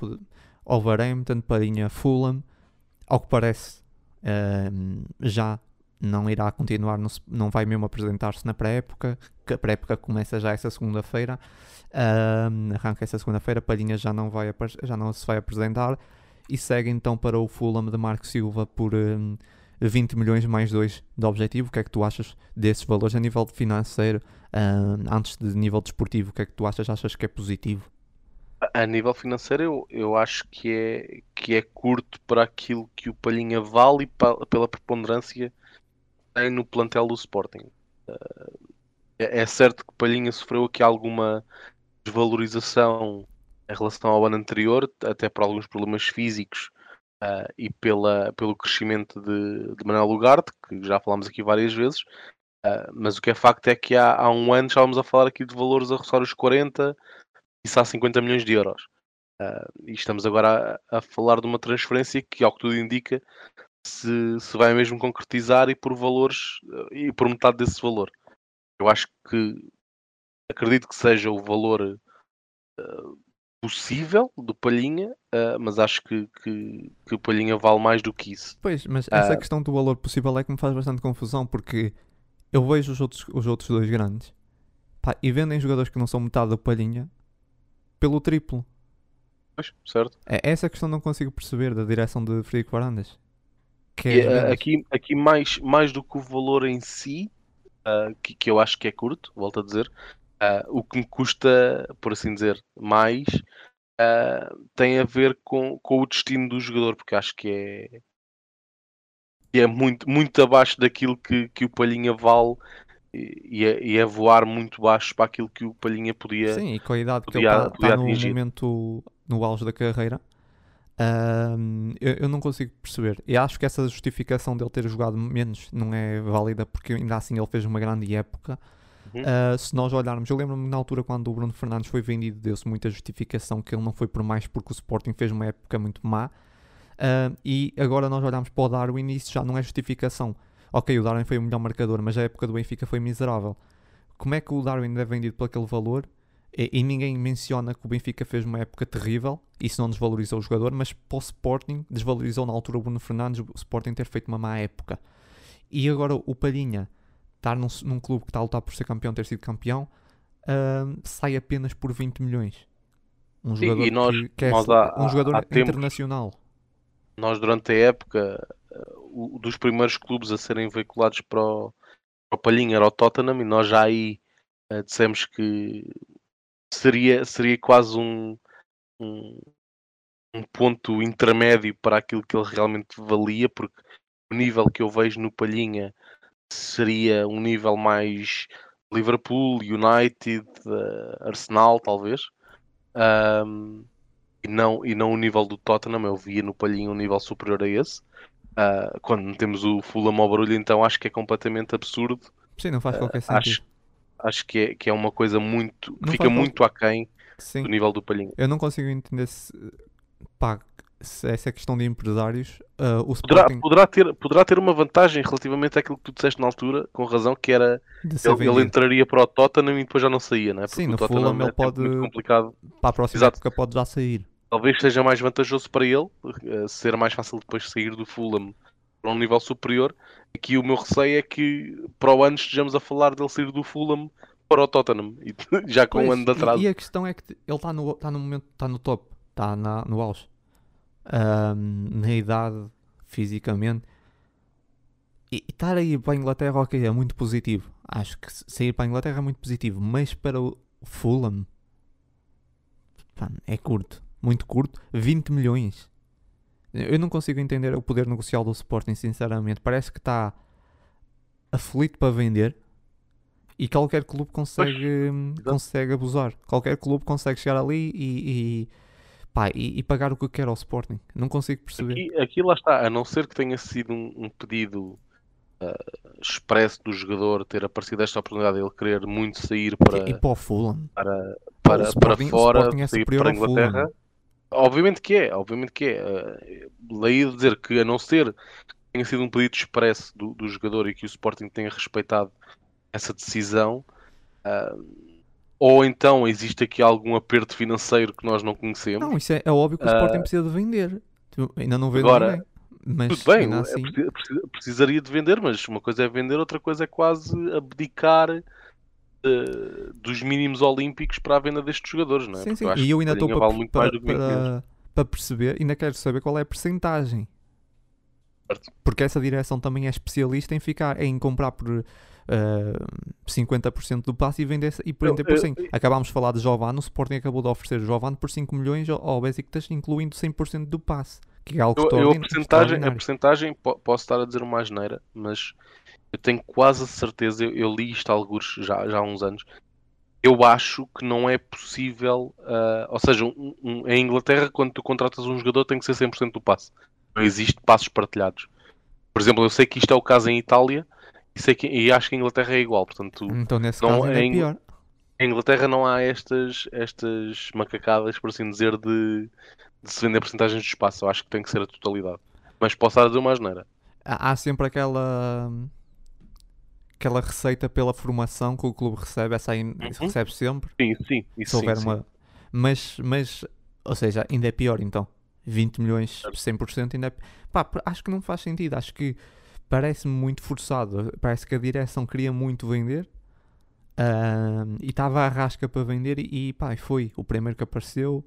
Wolverhampton, Palhinha Fulham, ao que parece uh, já não irá continuar, no, não vai mesmo apresentar-se na pré-época, que a pré-época começa já essa segunda-feira, arranca essa segunda-feira, Palhinha já não, vai, já não se vai apresentar e segue então para o Fulham de Marco Silva por 20 milhões mais 2 de objetivo. O que é que tu achas desses valores a nível financeiro, uh, antes de nível desportivo? O que é que tu achas? Achas que é positivo? A nível financeiro, eu, eu acho que é, que é curto para aquilo que o Palhinha vale e pa, pela preponderância tem no plantel do Sporting. Uh, é, é certo que o Palhinha sofreu aqui alguma desvalorização em relação ao ano anterior, até por alguns problemas físicos uh, e pela, pelo crescimento de, de Manuel Lugarte, que já falámos aqui várias vezes. Uh, mas o que é facto é que há, há um ano estávamos a falar aqui de valores a roçar os 40 e há 50 milhões de euros. Uh, e estamos agora a, a, falar de uma transferência que, ao que tudo indica, se, se vai mesmo concretizar e por valores e por metade desse valor. Eu acho que acredito que seja o valor uh, possível do Palhinha, uh, mas acho que, que, que, o Palhinha vale mais do que isso. Pois, mas essa questão do valor possível é que me faz bastante confusão, porque eu vejo os outros, os outros dois grandes pá, e vendem jogadores que não são metade do Palhinha pelo triplo. Pois, certo. É essa questão que não consigo perceber da direção de Frederico Varandas. Que é, aqui, aqui mais, mais do que o valor em si, uh, que, que eu acho que é curto, volto a dizer, Uh, o que me custa, por assim dizer, mais uh, tem a ver com, com o destino do jogador, porque acho que é, que é muito, muito abaixo daquilo que, que o Palhinha vale e é, e é, voar muito baixo para aquilo que o Palhinha podia Sim, e com a idade podia, que ele está, está no momento no auge da carreira. Uh, eu, eu, não consigo perceber. E acho que essa justificação dele ter jogado menos não é válida porque ainda assim ele fez uma grande época Uh, se nós olharmos, eu lembro-me na altura quando o Bruno Fernandes foi vendido, deu-se muita justificação que ele não foi por mais porque o Sporting fez uma época muito má. Uh, e agora nós olhamos para o Darwin e isso já não é justificação. Ok, o Darwin foi o melhor marcador, mas a época do Benfica foi miserável. Como é que o Darwin é vendido por aquele valor? E, e, ninguém menciona que o Benfica fez uma época terrível, isso não desvalorizou o jogador, mas para o Sporting desvalorizou na altura o Bruno Fernandes, o Sporting ter feito uma má época. E agora o Palhinha estar num, num clube que está a lutar por ser campeão, ter sido campeão, uh, sai apenas por 20 milhões. Um Sim, jogador nós, que, é há, um jogador há internacional. Tempos, nós durante a época, uh, dos primeiros clubes a serem veiculados para o, para o Palhinha era o Tottenham e nós já aí uh, dissemos que seria, seria quase um, um, um ponto intermédio para aquilo que ele realmente valia, porque o nível que eu vejo no Palhinha seria um nível mais Liverpool, United, uh, Arsenal, talvez. Um, e, não, e não o nível do Tottenham, eu via no Palhinho um nível superior a esse. Uh, quando temos o Fulham ao barulho, então acho que é completamente absurdo. Sim, não faz qualquer uh, sentido. Acho, acho que, é, que é uma coisa muito. que fica muito aquém Sim. do nível do Palhinho. Eu não consigo entender se. Pá, essa questão de empresários, uh, o Sporting... poderá, poderá, ter, poderá ter uma vantagem relativamente àquilo que tu disseste na altura, com razão, que era ele, ele, entraria para o Tottenham e depois já não saía, né? Porque Sim, no Fulham ele é pode muito complicado. para a próxima Exato. época pode já sair. Talvez seja mais vantajoso para ele, uh, ser mais fácil depois sair do Fulham para um nível superior. Aqui o meu receio é que para o ano estejamos a falar dele sair do Fulham para o Tottenham, e, já com pois, um ano de atraso. E, e a questão é que ele está no, tá no momento, está no top, está no auge um, na idade, fisicamente. E estar aí para a Inglaterra, ok, é muito positivo. Acho que sair para a Inglaterra é muito positivo, mas para o Fulham é curto, muito curto. 20 milhões. Eu não consigo entender o poder negocial do Sporting, sinceramente. Parece que está aflito para vender e qualquer clube consegue, consegue abusar. Qualquer clube consegue chegar ali e, e Pá, e, e, pagar o que eu quero ao Sporting. Não consigo perceber. Aqui, aqui lá está, a não ser que tenha sido um, um pedido uh, expresso do jogador ter aparecido esta oportunidade de ele querer muito sair para. E, e para o Fulham. Para, para, Sporting, para fora, é sair para a Inglaterra. Obviamente que é, obviamente que é. Uh, dizer que a não ser que tenha sido um pedido expresso do, do jogador e que o Sporting tenha respeitado essa decisão. Uh, ou então existe aqui algum aperto financeiro que nós não conhecemos. Não, isso é, é óbvio que o Sporting uh, precisa de vender. Ainda não vende agora, ninguém. Mas tudo bem, assim... é, precisaria de vender, mas uma coisa é vender, outra coisa é quase abdicar uh, dos mínimos olímpicos para a venda destes jogadores, não é? Sim, sim. Eu e eu ainda estou para, vale para, para, para, perceber, ainda quero saber qual é a percentagem. Porque essa direção também é especialista em ficar em comprar por uh, ah, 50% do passe e vender e por 30%. Eu, eu, Acabámos de falar de Jovan, o Sporting acabou de oferecer Jovan por 5 milhões ao Besiktas, incluindo 100% do passe. Que é algo eu, eu, a percentagem, a percentagem posso estar a dizer uma asneira, mas eu tenho quase a certeza, eu, eu li isto alguns já, já há uns anos, eu acho que não é possível, uh, ou seja, um, um, em Inglaterra, quando tu contratas um jogador, tem que ser 100% do passe. Não existe passos partilhados. Por exemplo, eu sei que isto é o caso em Itália, e, sei que, e acho que a Inglaterra é igual, portanto... Então nesse não, caso é em, pior. Em Inglaterra não há estas, estas macacadas, por assim dizer, de, de se vender porcentagens de espaço. Eu acho que tem que ser a totalidade. Mas posso estar a dizer uma asneira. Há, sempre aquela... aquela receita pela formação que o clube recebe, essa aí recebe sempre. Sim, sim, Se isso sim, houver sim. uma. Mas, mas, ou seja, ainda é pior então. 20 milhões, 100% ainda é. Pá, acho que não faz sentido. Acho que parece-me muito forçado. Parece que a direção queria muito vender ahm, e estava à rasca para vender. E, e pá, foi o primeiro que apareceu.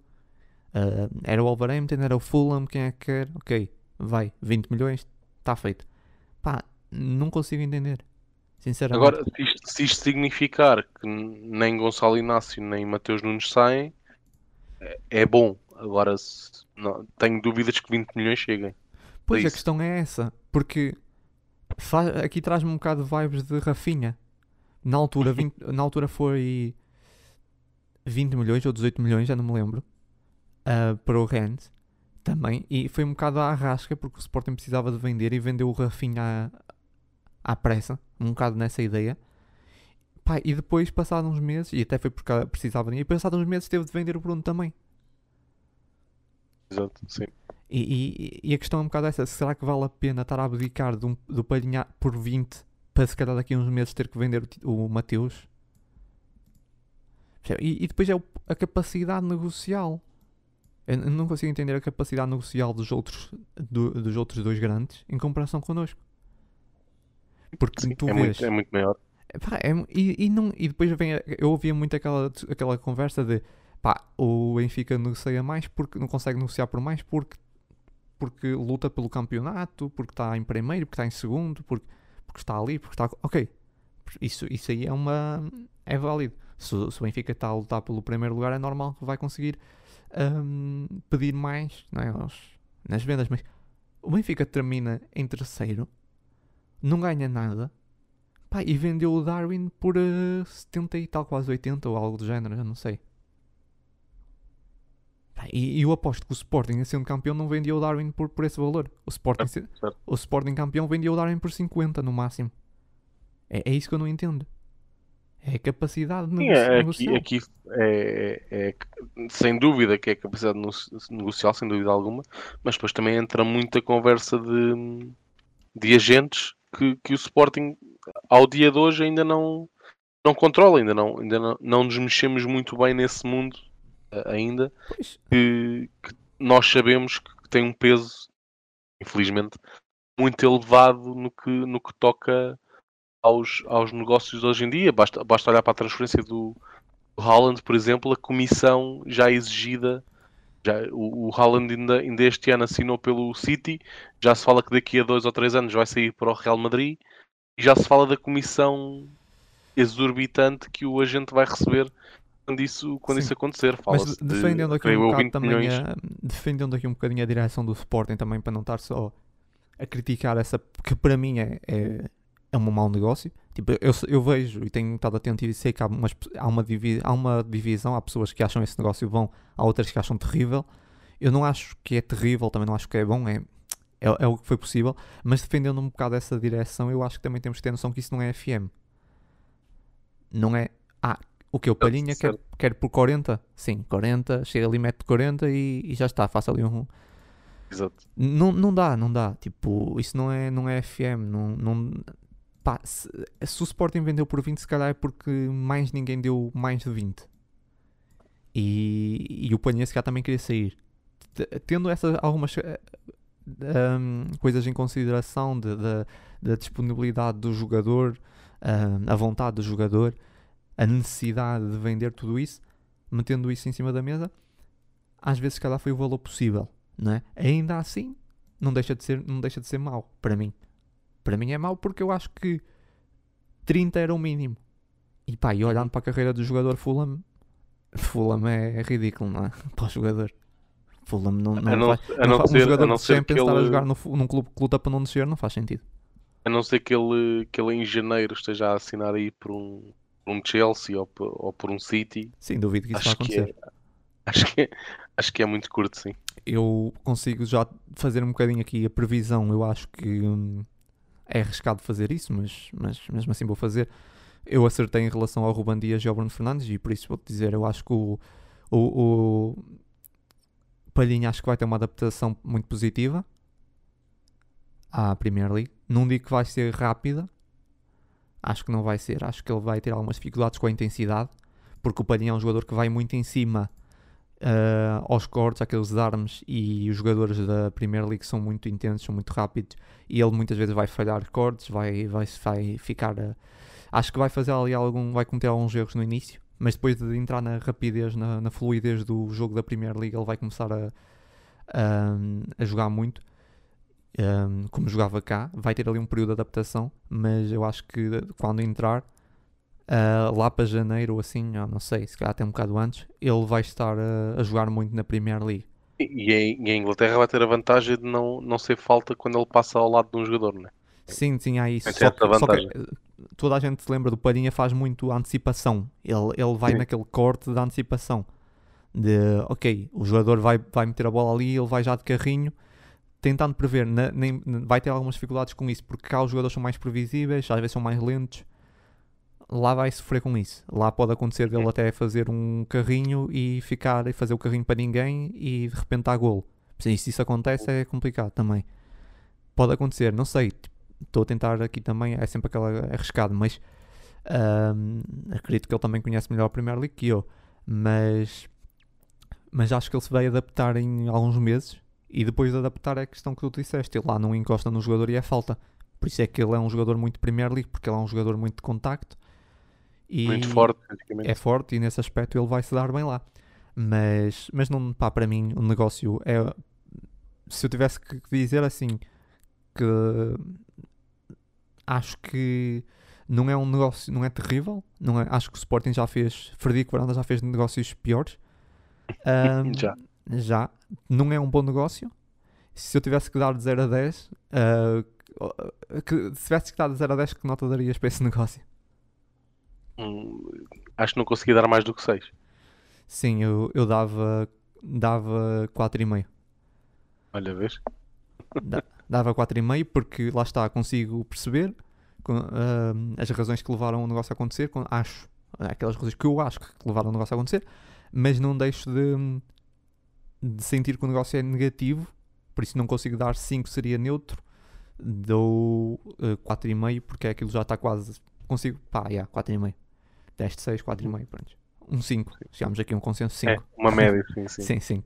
Ah, era o Wolverhampton, era o Fulham. Quem é que quer? Ok, vai, 20 milhões, está feito. Pá, não consigo entender. Sinceramente. Agora, se isto, se isto significar que nem Gonçalo Inácio nem Mateus Nunes saem, é, é bom. Agora, se- não, tenho dúvidas que 20 milhões cheguem. Pois a isso. questão é essa, porque fa- aqui traz-me um bocado de vibes de Rafinha. Na altura, 20 na altura foi 20 milhões ou 18 milhões, já não me lembro, ah, para o Rennes também. E foi um bocado à rasca, porque o Sporting precisava de vender e vendeu o Rafinha à, à pressa, um bocado nessa ideia. Pá, e depois, passados uns meses, e até foi porque precisava de dinheiro, e passados uns meses teve de vender o Bruno também. Exato, sim. E, e- e a questão é um bocado essa: será que vale a pena estar a abdicar um- do Palhinha por 20 para se calhar daqui a uns meses ter que vender o, o Mateus? E, e depois é o- a capacidade negocial. Eu não consigo entender a capacidade negocial dos outros, do- dos outros dois grandes em comparação connosco. Porque Sim, tu é, vês. muito, é muito maior. Pá, é e, e, não, e depois vem. Eu ouvia muito aquela, aquela conversa de pá, o Benfica negocia mais porque não consegue negociar por mais porque, porque luta pelo campeonato, porque está em primeiro, porque está em segundo, porque, porque está ali, porque está. Ok, isso, isso aí é uma. É válido. Se, se o Benfica está a lutar pelo primeiro lugar, é normal que vai conseguir hum, pedir mais não é, aos- nas vendas, mas o Benfica termina em terceiro, não ganha nada. Pá, e vendeu o Darwin por eh, 70 e tal, quase 80 ou algo do género, eu não sei. Pá, e, eu aposto que o Sporting, sendo campeão, não vendia o Darwin por, por esse valor. O Sporting, certo. o Sporting campeão vendia o Darwin por 50 no máximo. É, é isso que eu não entendo. É a capacidade de Sim, nego- é, aqui, aqui é, é- é- sem dúvida que é capacidade no- negocial, sem dúvida alguma, mas depois também entra muita conversa de, de agentes que, que o Sporting ao dia de hoje ainda não, não controla, ainda, não, ainda não, não nos mexemos muito bem nesse mundo ainda, que, que nós sabemos que tem um peso, infelizmente, muito elevado no que, no que toca aos, aos negócios de hoje em dia. Basta, basta olhar para a transferência do, do Haaland, por exemplo, a comissão já exigida. Já, o, o Haaland ainda, ainda este ano assinou pelo City, já se fala que daqui a dois ou três anos vai sair para o Real Madrid e já se fala da comissão exorbitante que o agente vai receber quando isso, quando Sim. isso acontecer. mas Fala-se de- defendendo aqui um bocado 20 também a, defendendo aqui um bocadinho a direção do Sporting também para não estar só a criticar essa que para mim é, é, é um mau negócio. Tipo, eu, eu vejo e tenho estado atento e sei que há, umas, há, uma divi, há uma divisão, há pessoas que acham esse negócio bom, há outras que acham terrível. Eu não acho que é terrível, também não acho que é bom, é, é, é o que foi possível, mas defendendo um bocado essa direção, eu acho que também temos que ter noção que isso não é FM. Não é. Ah, o que? O Palhinha quer, quer por 40? Sim, 40, chega ali, mete 40 e, e já está, faça ali um. Exato. Não, não dá, não dá. Tipo, isso não é, não é FM. Não, não, pá, se, se o Sporting vendeu por 20, se calhar é porque mais ninguém deu mais de 20. E, e o Palhinha se calhar também queria sair. Tendo essas algumas eh, hum, coisas em consideração de- da da disponibilidade do jogador, hum, a vontade do jogador, a necessidade de vender tudo isso, metendo isso em cima da mesa, às vezes se calhar foi o valor possível, não é? Ainda assim, não deixa de ser, não deixa de ser mau para mim. Para mim é mau porque eu acho que 30 era o mínimo. E pá, e olhando para a carreira do jogador Fulham, Fulham é, ridículo, não é? Para o jogador. Fulham não, não, não, faz, não não fa- um ser, a jogador não de estar a ele, jogar no num clube que luta para não descer não faz sentido. a não ser que ele, que ele em janeiro esteja a assinar aí por um, um Chelsea ou por, ou por um City, Sim, duvido que isso acho que, acontecer. é, acho, que é, acho que é muito curto, sim. eu consigo já fazer um bocadinho aqui a previsão. Eu acho que hum, é arriscado fazer isso, mas, mas mesmo assim vou fazer. Eu acertei em relação ao Ruban Dias e ao Bruno Fernandes e por isso vou-te dizer, eu acho que o, o, o Palhinha acho que vai ter uma adaptação muito positiva à Premier League. Não digo que vai ser rápida, Acho que não vai ser. Acho que ele vai ter algumas dificuldades com a intensidade, porque o Palhinha é um jogador que vai muito em cima uh, aos cortes, aqueles armes, e os jogadores da Premier League são muito intensos, são muito rápidos, e ele muitas vezes vai falhar cortes, vai, vai, vai ficar. Uh, acho que vai fazer ali algum. vai cometer alguns erros no início, mas depois de entrar na rapidez, na, na fluidez do jogo da Premier League, ele vai começar a, a, a jogar muito. Um, como jogava cá, vai ter ali um período de adaptação, mas eu acho que quando entrar uh, lá para janeiro ou assim, não sei, se calhar até um bocado antes, ele vai estar uh, a jogar muito na Premier League. E, e, a Inglaterra vai ter a vantagem de não, não ser falta quando ele passa ao lado de um jogador, não é? Sim, sim, há isso. Só que, só que, toda a gente se lembra do Palhinha faz muito antecipação. Ele, ele vai sim. naquele corte da antecipação. De, ok, o jogador vai, vai meter a bola ali, ele vai já de carrinho tentando prever, na, nem, vai ter algumas dificuldades com isso, porque cá os jogadores são mais previsíveis, às vezes são mais lentos. Lá vai sofrer com isso. Lá pode acontecer dele até fazer um carrinho e ficar e fazer o carrinho para ninguém e de repente dar golo. Se isso acontece é complicado também. Pode acontecer, não sei. Estou a tentar aqui também, é sempre aquela é arriscado, mas um, acredito que ele também conhece melhor a Premier League que eu. Mas, mas acho que ele se vai adaptar em alguns meses e depois de adaptar é a questão que tu disseste. Ele lá não encosta no jogador e é falta. Por isso é que ele é um jogador muito Premier League, porque ele é um jogador muito de contacto. E muito forte, É forte e nesse aspecto ele vai se dar bem lá. Mas, mas não, pá, para mim o negócio é. Se eu tivesse que dizer assim, que acho que não é um negócio, não é terrível. Não é, acho que o Sporting já fez, Frederico Varanda já fez negócios piores. Um, já já não é um bom negócio. Se eu tivesse que dar de 0 a 10, uh, que, se tivesse que dar de 0 a 10, que nota darias para esse negócio? Hum, acho que não consegui dar mais do que 6. Sim, eu, eu dava, dava 4,5. Olha, vês? Da, dava 4,5 porque lá está, consigo perceber com, uh, as razões que levaram o negócio a acontecer. Com, acho, aquelas razões que eu acho que levaram o negócio a acontecer, mas não deixo de, de sentir que o negócio é negativo, por isso não consigo dar 5, seria neutro. Dou uh, eh, 4,5 porque aquilo já está quase. Consigo, pá, yeah, 4,5. 10 de 6, 4,5, pronto. Um 5. Chegamos aqui a um consenso 5. É, uma média, sim, sim. sim, sim.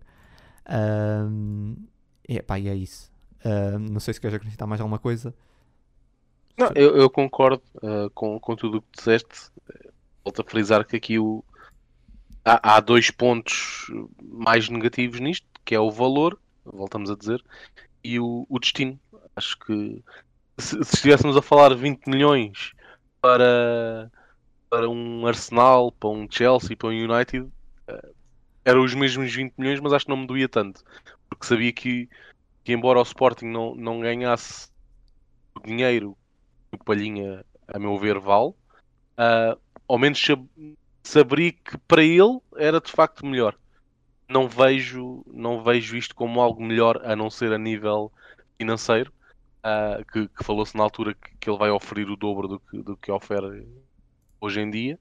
Um, é, pá, e é isso. Uh, não sei se queres acrescentar mais alguma coisa. Não, eu, eu concordo uh, com, com tudo o que disseste. Volto a frisar que aqui o, há, há dois pontos mais negativos nisto, que é o valor, voltamos a dizer, e o, o destino. Acho que se, se estivéssemos a falar 20 milhões para, para um Arsenal, para um Chelsea, para um United, uh, eram os mesmos 20 milhões, mas acho que não me doía tanto, porque sabia que, que embora o Sporting não, não ganhasse o dinheiro que o Palhinha, a meu ver, vale, uh, ao menos saberia que para ele era de facto melhor. Não vejo, não vejo isto como algo melhor a não ser a nível financeiro, uh, que, que falou-se na altura que, que, ele vai oferir o dobro do que, do que ofere hoje em dia.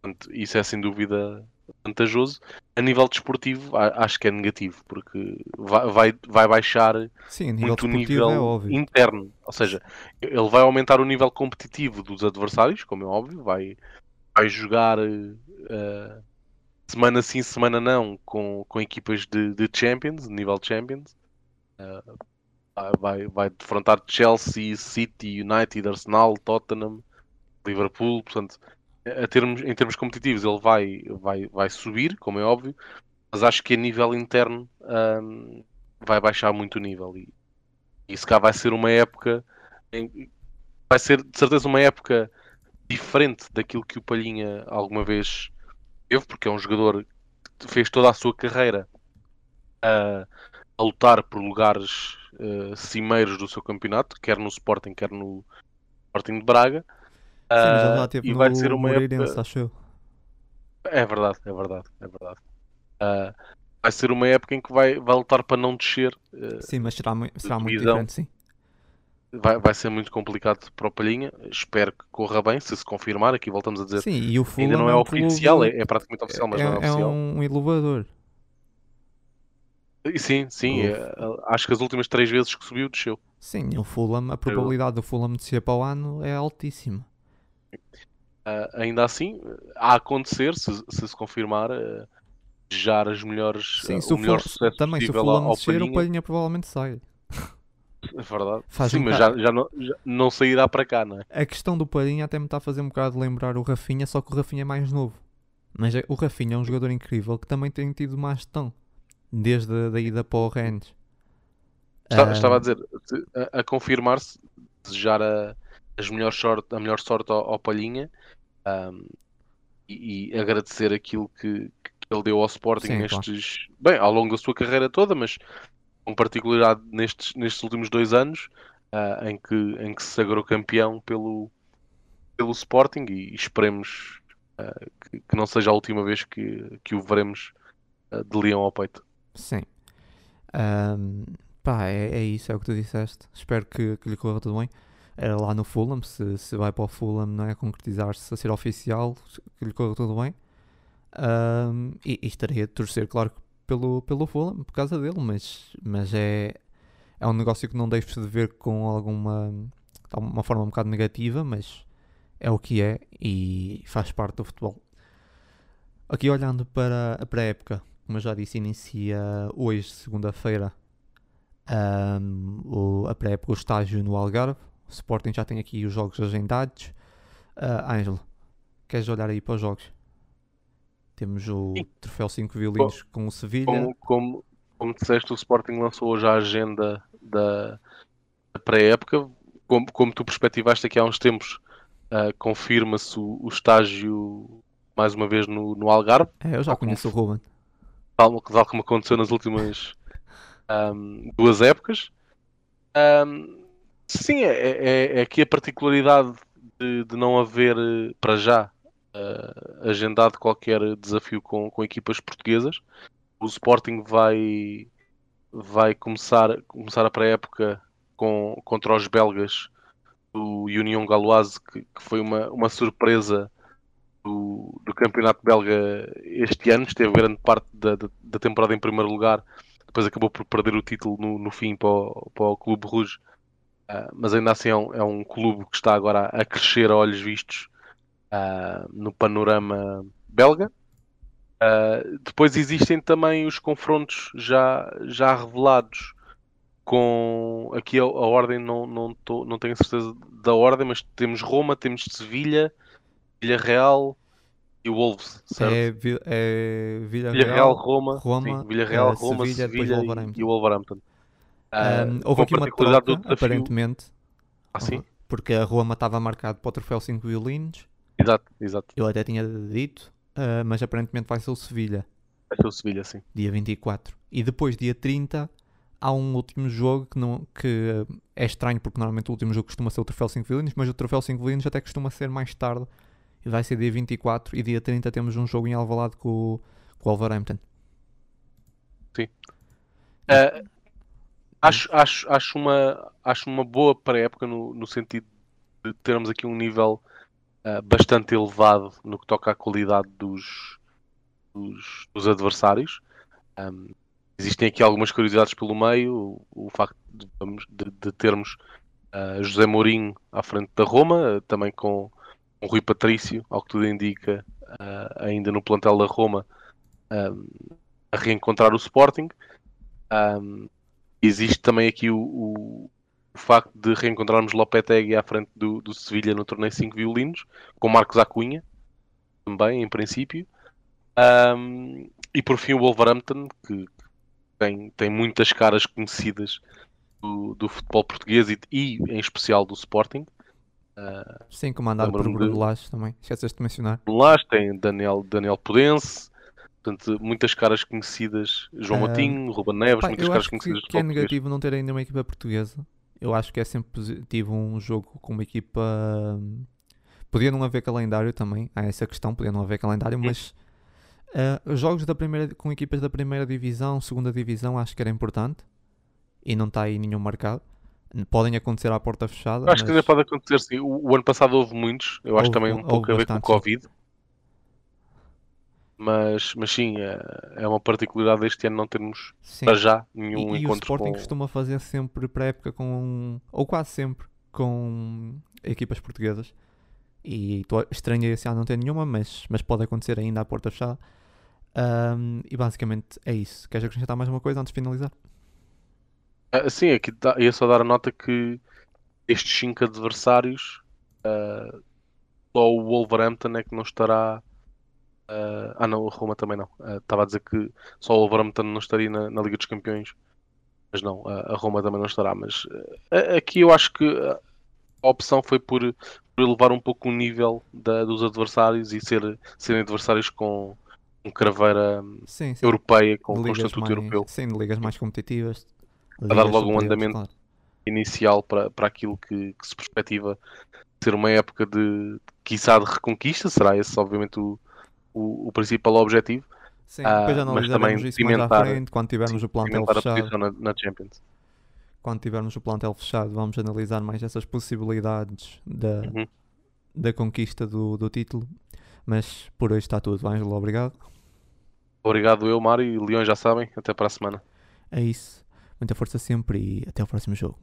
Portanto, isso é sem dúvida vantajoso. A nível desportivo, acho que é negativo, porque vai, vai, vai baixar Sim, muito o nível é interno. Ou seja, ele vai aumentar o nível competitivo dos adversários, como é óbvio, vai, vai jogar uh, semana sim, semana não com, com equipas de, de Champions, nível Champions. Uh, vai, vai defrontar Chelsea, City, United, Arsenal, Tottenham, Liverpool. Portanto, a termos, em termos competitivos, ele vai, vai, vai subir, como é óbvio, mas acho que a nível interno um, vai baixar muito o nível. E, se cá vai ser uma época. Em, vai ser de certeza uma época diferente daquilo que o Palhinha alguma vez teve, porque é um jogador que fez toda a sua carreira a, a lutar por lugares uh, cimeiros do seu campeonato, quer no Sporting, quer no Sporting de Braga. Sim, uh, já teve e vai ser uma época... acho eu. É verdade, é verdade, é verdade. Uh, vai ser uma época em que vai, vai lutar para não descer. Uh, sim, mas será, será muito diferente, sim vai, vai ser muito complicado para o Palhinha. Espero que corra bem, se se confirmar. Aqui voltamos a dizer. Sim, e o ainda não é, é um oficial, clube... é, é, praticamente oficial, mas é, não é, é oficial. É um elevador. Sim, sim. É, acho que as últimas três vezes que subiu, desceu. Sim, o Fulham, a probabilidade do Fulham descer para o ano é altíssima. Uh, ainda assim, a acontecer, se se, se confirmar, uh, desejar as melhores, Sim, uh, se o o melhor Ful- sucesso também se o Fulham descer, o Palhinha. Palhinha provavelmente sai. É verdade. Faz Sim, um mas já, já, não, já não sairá para cá, não é? A questão do Palhinha até me está a fazer um bocado lembrar o Rafinha, só que o Rafinha é mais novo. Mas é- o Rafinha é um jogador incrível que também tem tido má gestão. Desde a da ida para o Rennes. Estava, Ah, estava a dizer, a, a confirmar-se, desejar a, as sorte, a melhor sorte ao, ao Palhinha ahm, e, e agradecer aquilo que, que ele deu ao Sporting Sim, nestes. Bem, ao longo da sua carreira toda, mas com particularidade nestes, nestes últimos dois anos, ah, em, que, em que se sagrou campeão pelo, pelo Sporting e esperemos ah, que, que não seja a última vez que, que o veremos ah, de leão ao peito. Sim. Ahm, pá, é, é isso, é o que tu disseste. Espero que, que lhe corra tudo bem. Era lá no Fulham, se, se vai para o Fulham, não é? Concretizar-se a ser oficial, que lhe corra tudo bem. Ahm, e, e a torcer, claro, pelo, pelo Fulham, por causa dele, mas, mas é, é um negócio que não deixo de ver com alguma uma forma um bocado negativa, mas é o que é e faz parte do futebol. Aqui olhando para a pré-época, como eu já disse, inicia hoje, segunda-feira, o- a pré-época, o estágio no Algarve. O Sporting já tem aqui os jogos agendados. Ah, Ângelo, queres olhar aí para os jogos? Temos o Sim. troféu 5 violinos com o Sevilha. Como, como, como disseste, o Sporting lançou hoje a agenda da, da pré-época. Como, como tu perspectivaste aqui há uns tempos, ah, confirma-se o, o estágio mais uma vez no, no Algarve, É, eu já tal como conheço o Ruben. tal, tal como aconteceu nas últimas ahm, duas épocas. Ahm, sim, é, é, é aqui a particularidade de, de não haver, eh, para já, ah, agendado qualquer desafio com, com equipas portuguesas. O Sporting vai, vai começar, começar a pré-época com, contra os belgas do Union Galoise, que, que foi uma, uma surpresa do, do campeonato belga este ano. Esteve grande parte da, da, da temporada em primeiro lugar, depois acabou por perder o título no, no fim para o, para o Clube Rouge. Ah, mas ainda assim é um, é um clube que está agora a crescer a olhos vistos ah, no panorama belga. Ah, depois existem também os confrontos já, já revelados com aqui a, a ordem não, não, tô, não tenho certeza da ordem, mas temos Roma, temos Sevilha, Villarreal e Wolves, certo? É, é Villarreal, Villarreal, Roma, Roma, sim, Villarreal, eh, Roma, Sevilha, depois Sevilha, Wolverhampton. e, Wolverhampton. Ah, Ahm, com houve aqui uma troca, aparentemente, Ah, sim? porque a Roma estava marcado para o troféu 5 violinos. Exato, exato. Eu até tinha dito, ah, mas aparentemente vai ser o Sevilha, Vai ser o Sevilha, sim. dia 24. E depois, dia 30, há um último jogo que, não, que ah, é estranho, porque normalmente o último jogo costuma ser o troféu 5 violinos, mas o troféu 5 violinos até costuma ser mais tarde. E vai ser dia 24 e dia 30 temos um jogo em Alvalade com, com o Wolverhampton. Ah, acho, acho, acho, uma, acho uma boa pré-época no, no sentido de termos aqui um nível ah, bastante elevado no que toca à qualidade dos, dos, dos adversários. Ahm, existem aqui algumas curiosidades pelo meio, o, o facto de, de- de termos ah, José Mourinho à frente da Roma, ah, também com o Rui Patrício, ao que tudo indica, ah, ainda no plantel da Roma, ahm, a reencontrar o Sporting. Ahm, existe também aqui o- o facto de reencontrarmos Lopetegui à frente do, do Sevilha no torneio 5 violinos, com Marcos Acunha, também, em princípio. Ahm, e por fim o Wolverhampton, que tem, tem muitas caras conhecidas do, do futebol português e, e em especial do Sporting. Ah, Sim, comandado por Bruno de- Lage também. Esqueceste de mencionar. lá tem Daniel, Daniel Pudense, portanto, muitas caras conhecidas, João Ah, Matinho, Ruben Neves, Pá, muitas caras que, conhecidas do que é negativo não ter ainda uma equipa portuguesa. Eu acho que é sempre positivo um jogo com uma equipa. hum, Podia não haver calendário também, há essa questão, podia não haver calendário, mas os jogos da primeira, com equipas da primeira divisão, segunda divisão, acho que era importante e não está aí nenhum marcado. Podem acontecer à porta fechada. Eu acho que mas ainda pode acontecer sim. O, o ano passado houve muitos, eu acho Houve- também um pouco a ver com o sim. Mas, mas sim, é, é uma particularidade deste ano não termos sim. para já E, nenhum e o encontro Sporting com. costuma fazer sempre pré-época com. ou quase sempre com equipas portuguesas. E estou estranhei esse ano não ter nenhuma, mas, mas pode acontecer ainda à porta fechada. Um, e basicamente é isso. Queres acrescentar mais uma coisa antes de finalizar? Uh, sim, aqui dá, ia só dar a nota que estes cinco adversários, uh, só o Wolverhampton é que não estará. Uh, ah, não, o Roma também não. Estava a dizer que só o Wolverhampton não estaria na, na Liga dos Campeões, mas não, a Roma também não estará. Mas aqui eu acho que a opção foi por, por elevar um pouco o nível da, dos adversários e ser, serem adversários com, com craveira sim, sim. europeia, com, com estatuto mais, europeu. Sim, de ligas mais competitivas. A dar logo um andamento claro. inicial para, para aquilo que, que, se perspectiva ser uma época de, quiçá, de reconquista. Será esse, obviamente, o, o, o principal objetivo. Sim, depois ah, mas também isso mais à frente, quando tivermos sim, o plantel fechado. Na, na Champions. Quando tivermos o plantel fechado, vamos analisar mais essas possibilidades da, uhum. da conquista do, do título. Mas por hoje está tudo. Ângelo, obrigado. Obrigado eu, Mário, e Leões já sabem. Até para a semana. É isso. Muita força sempre e até o próximo jogo.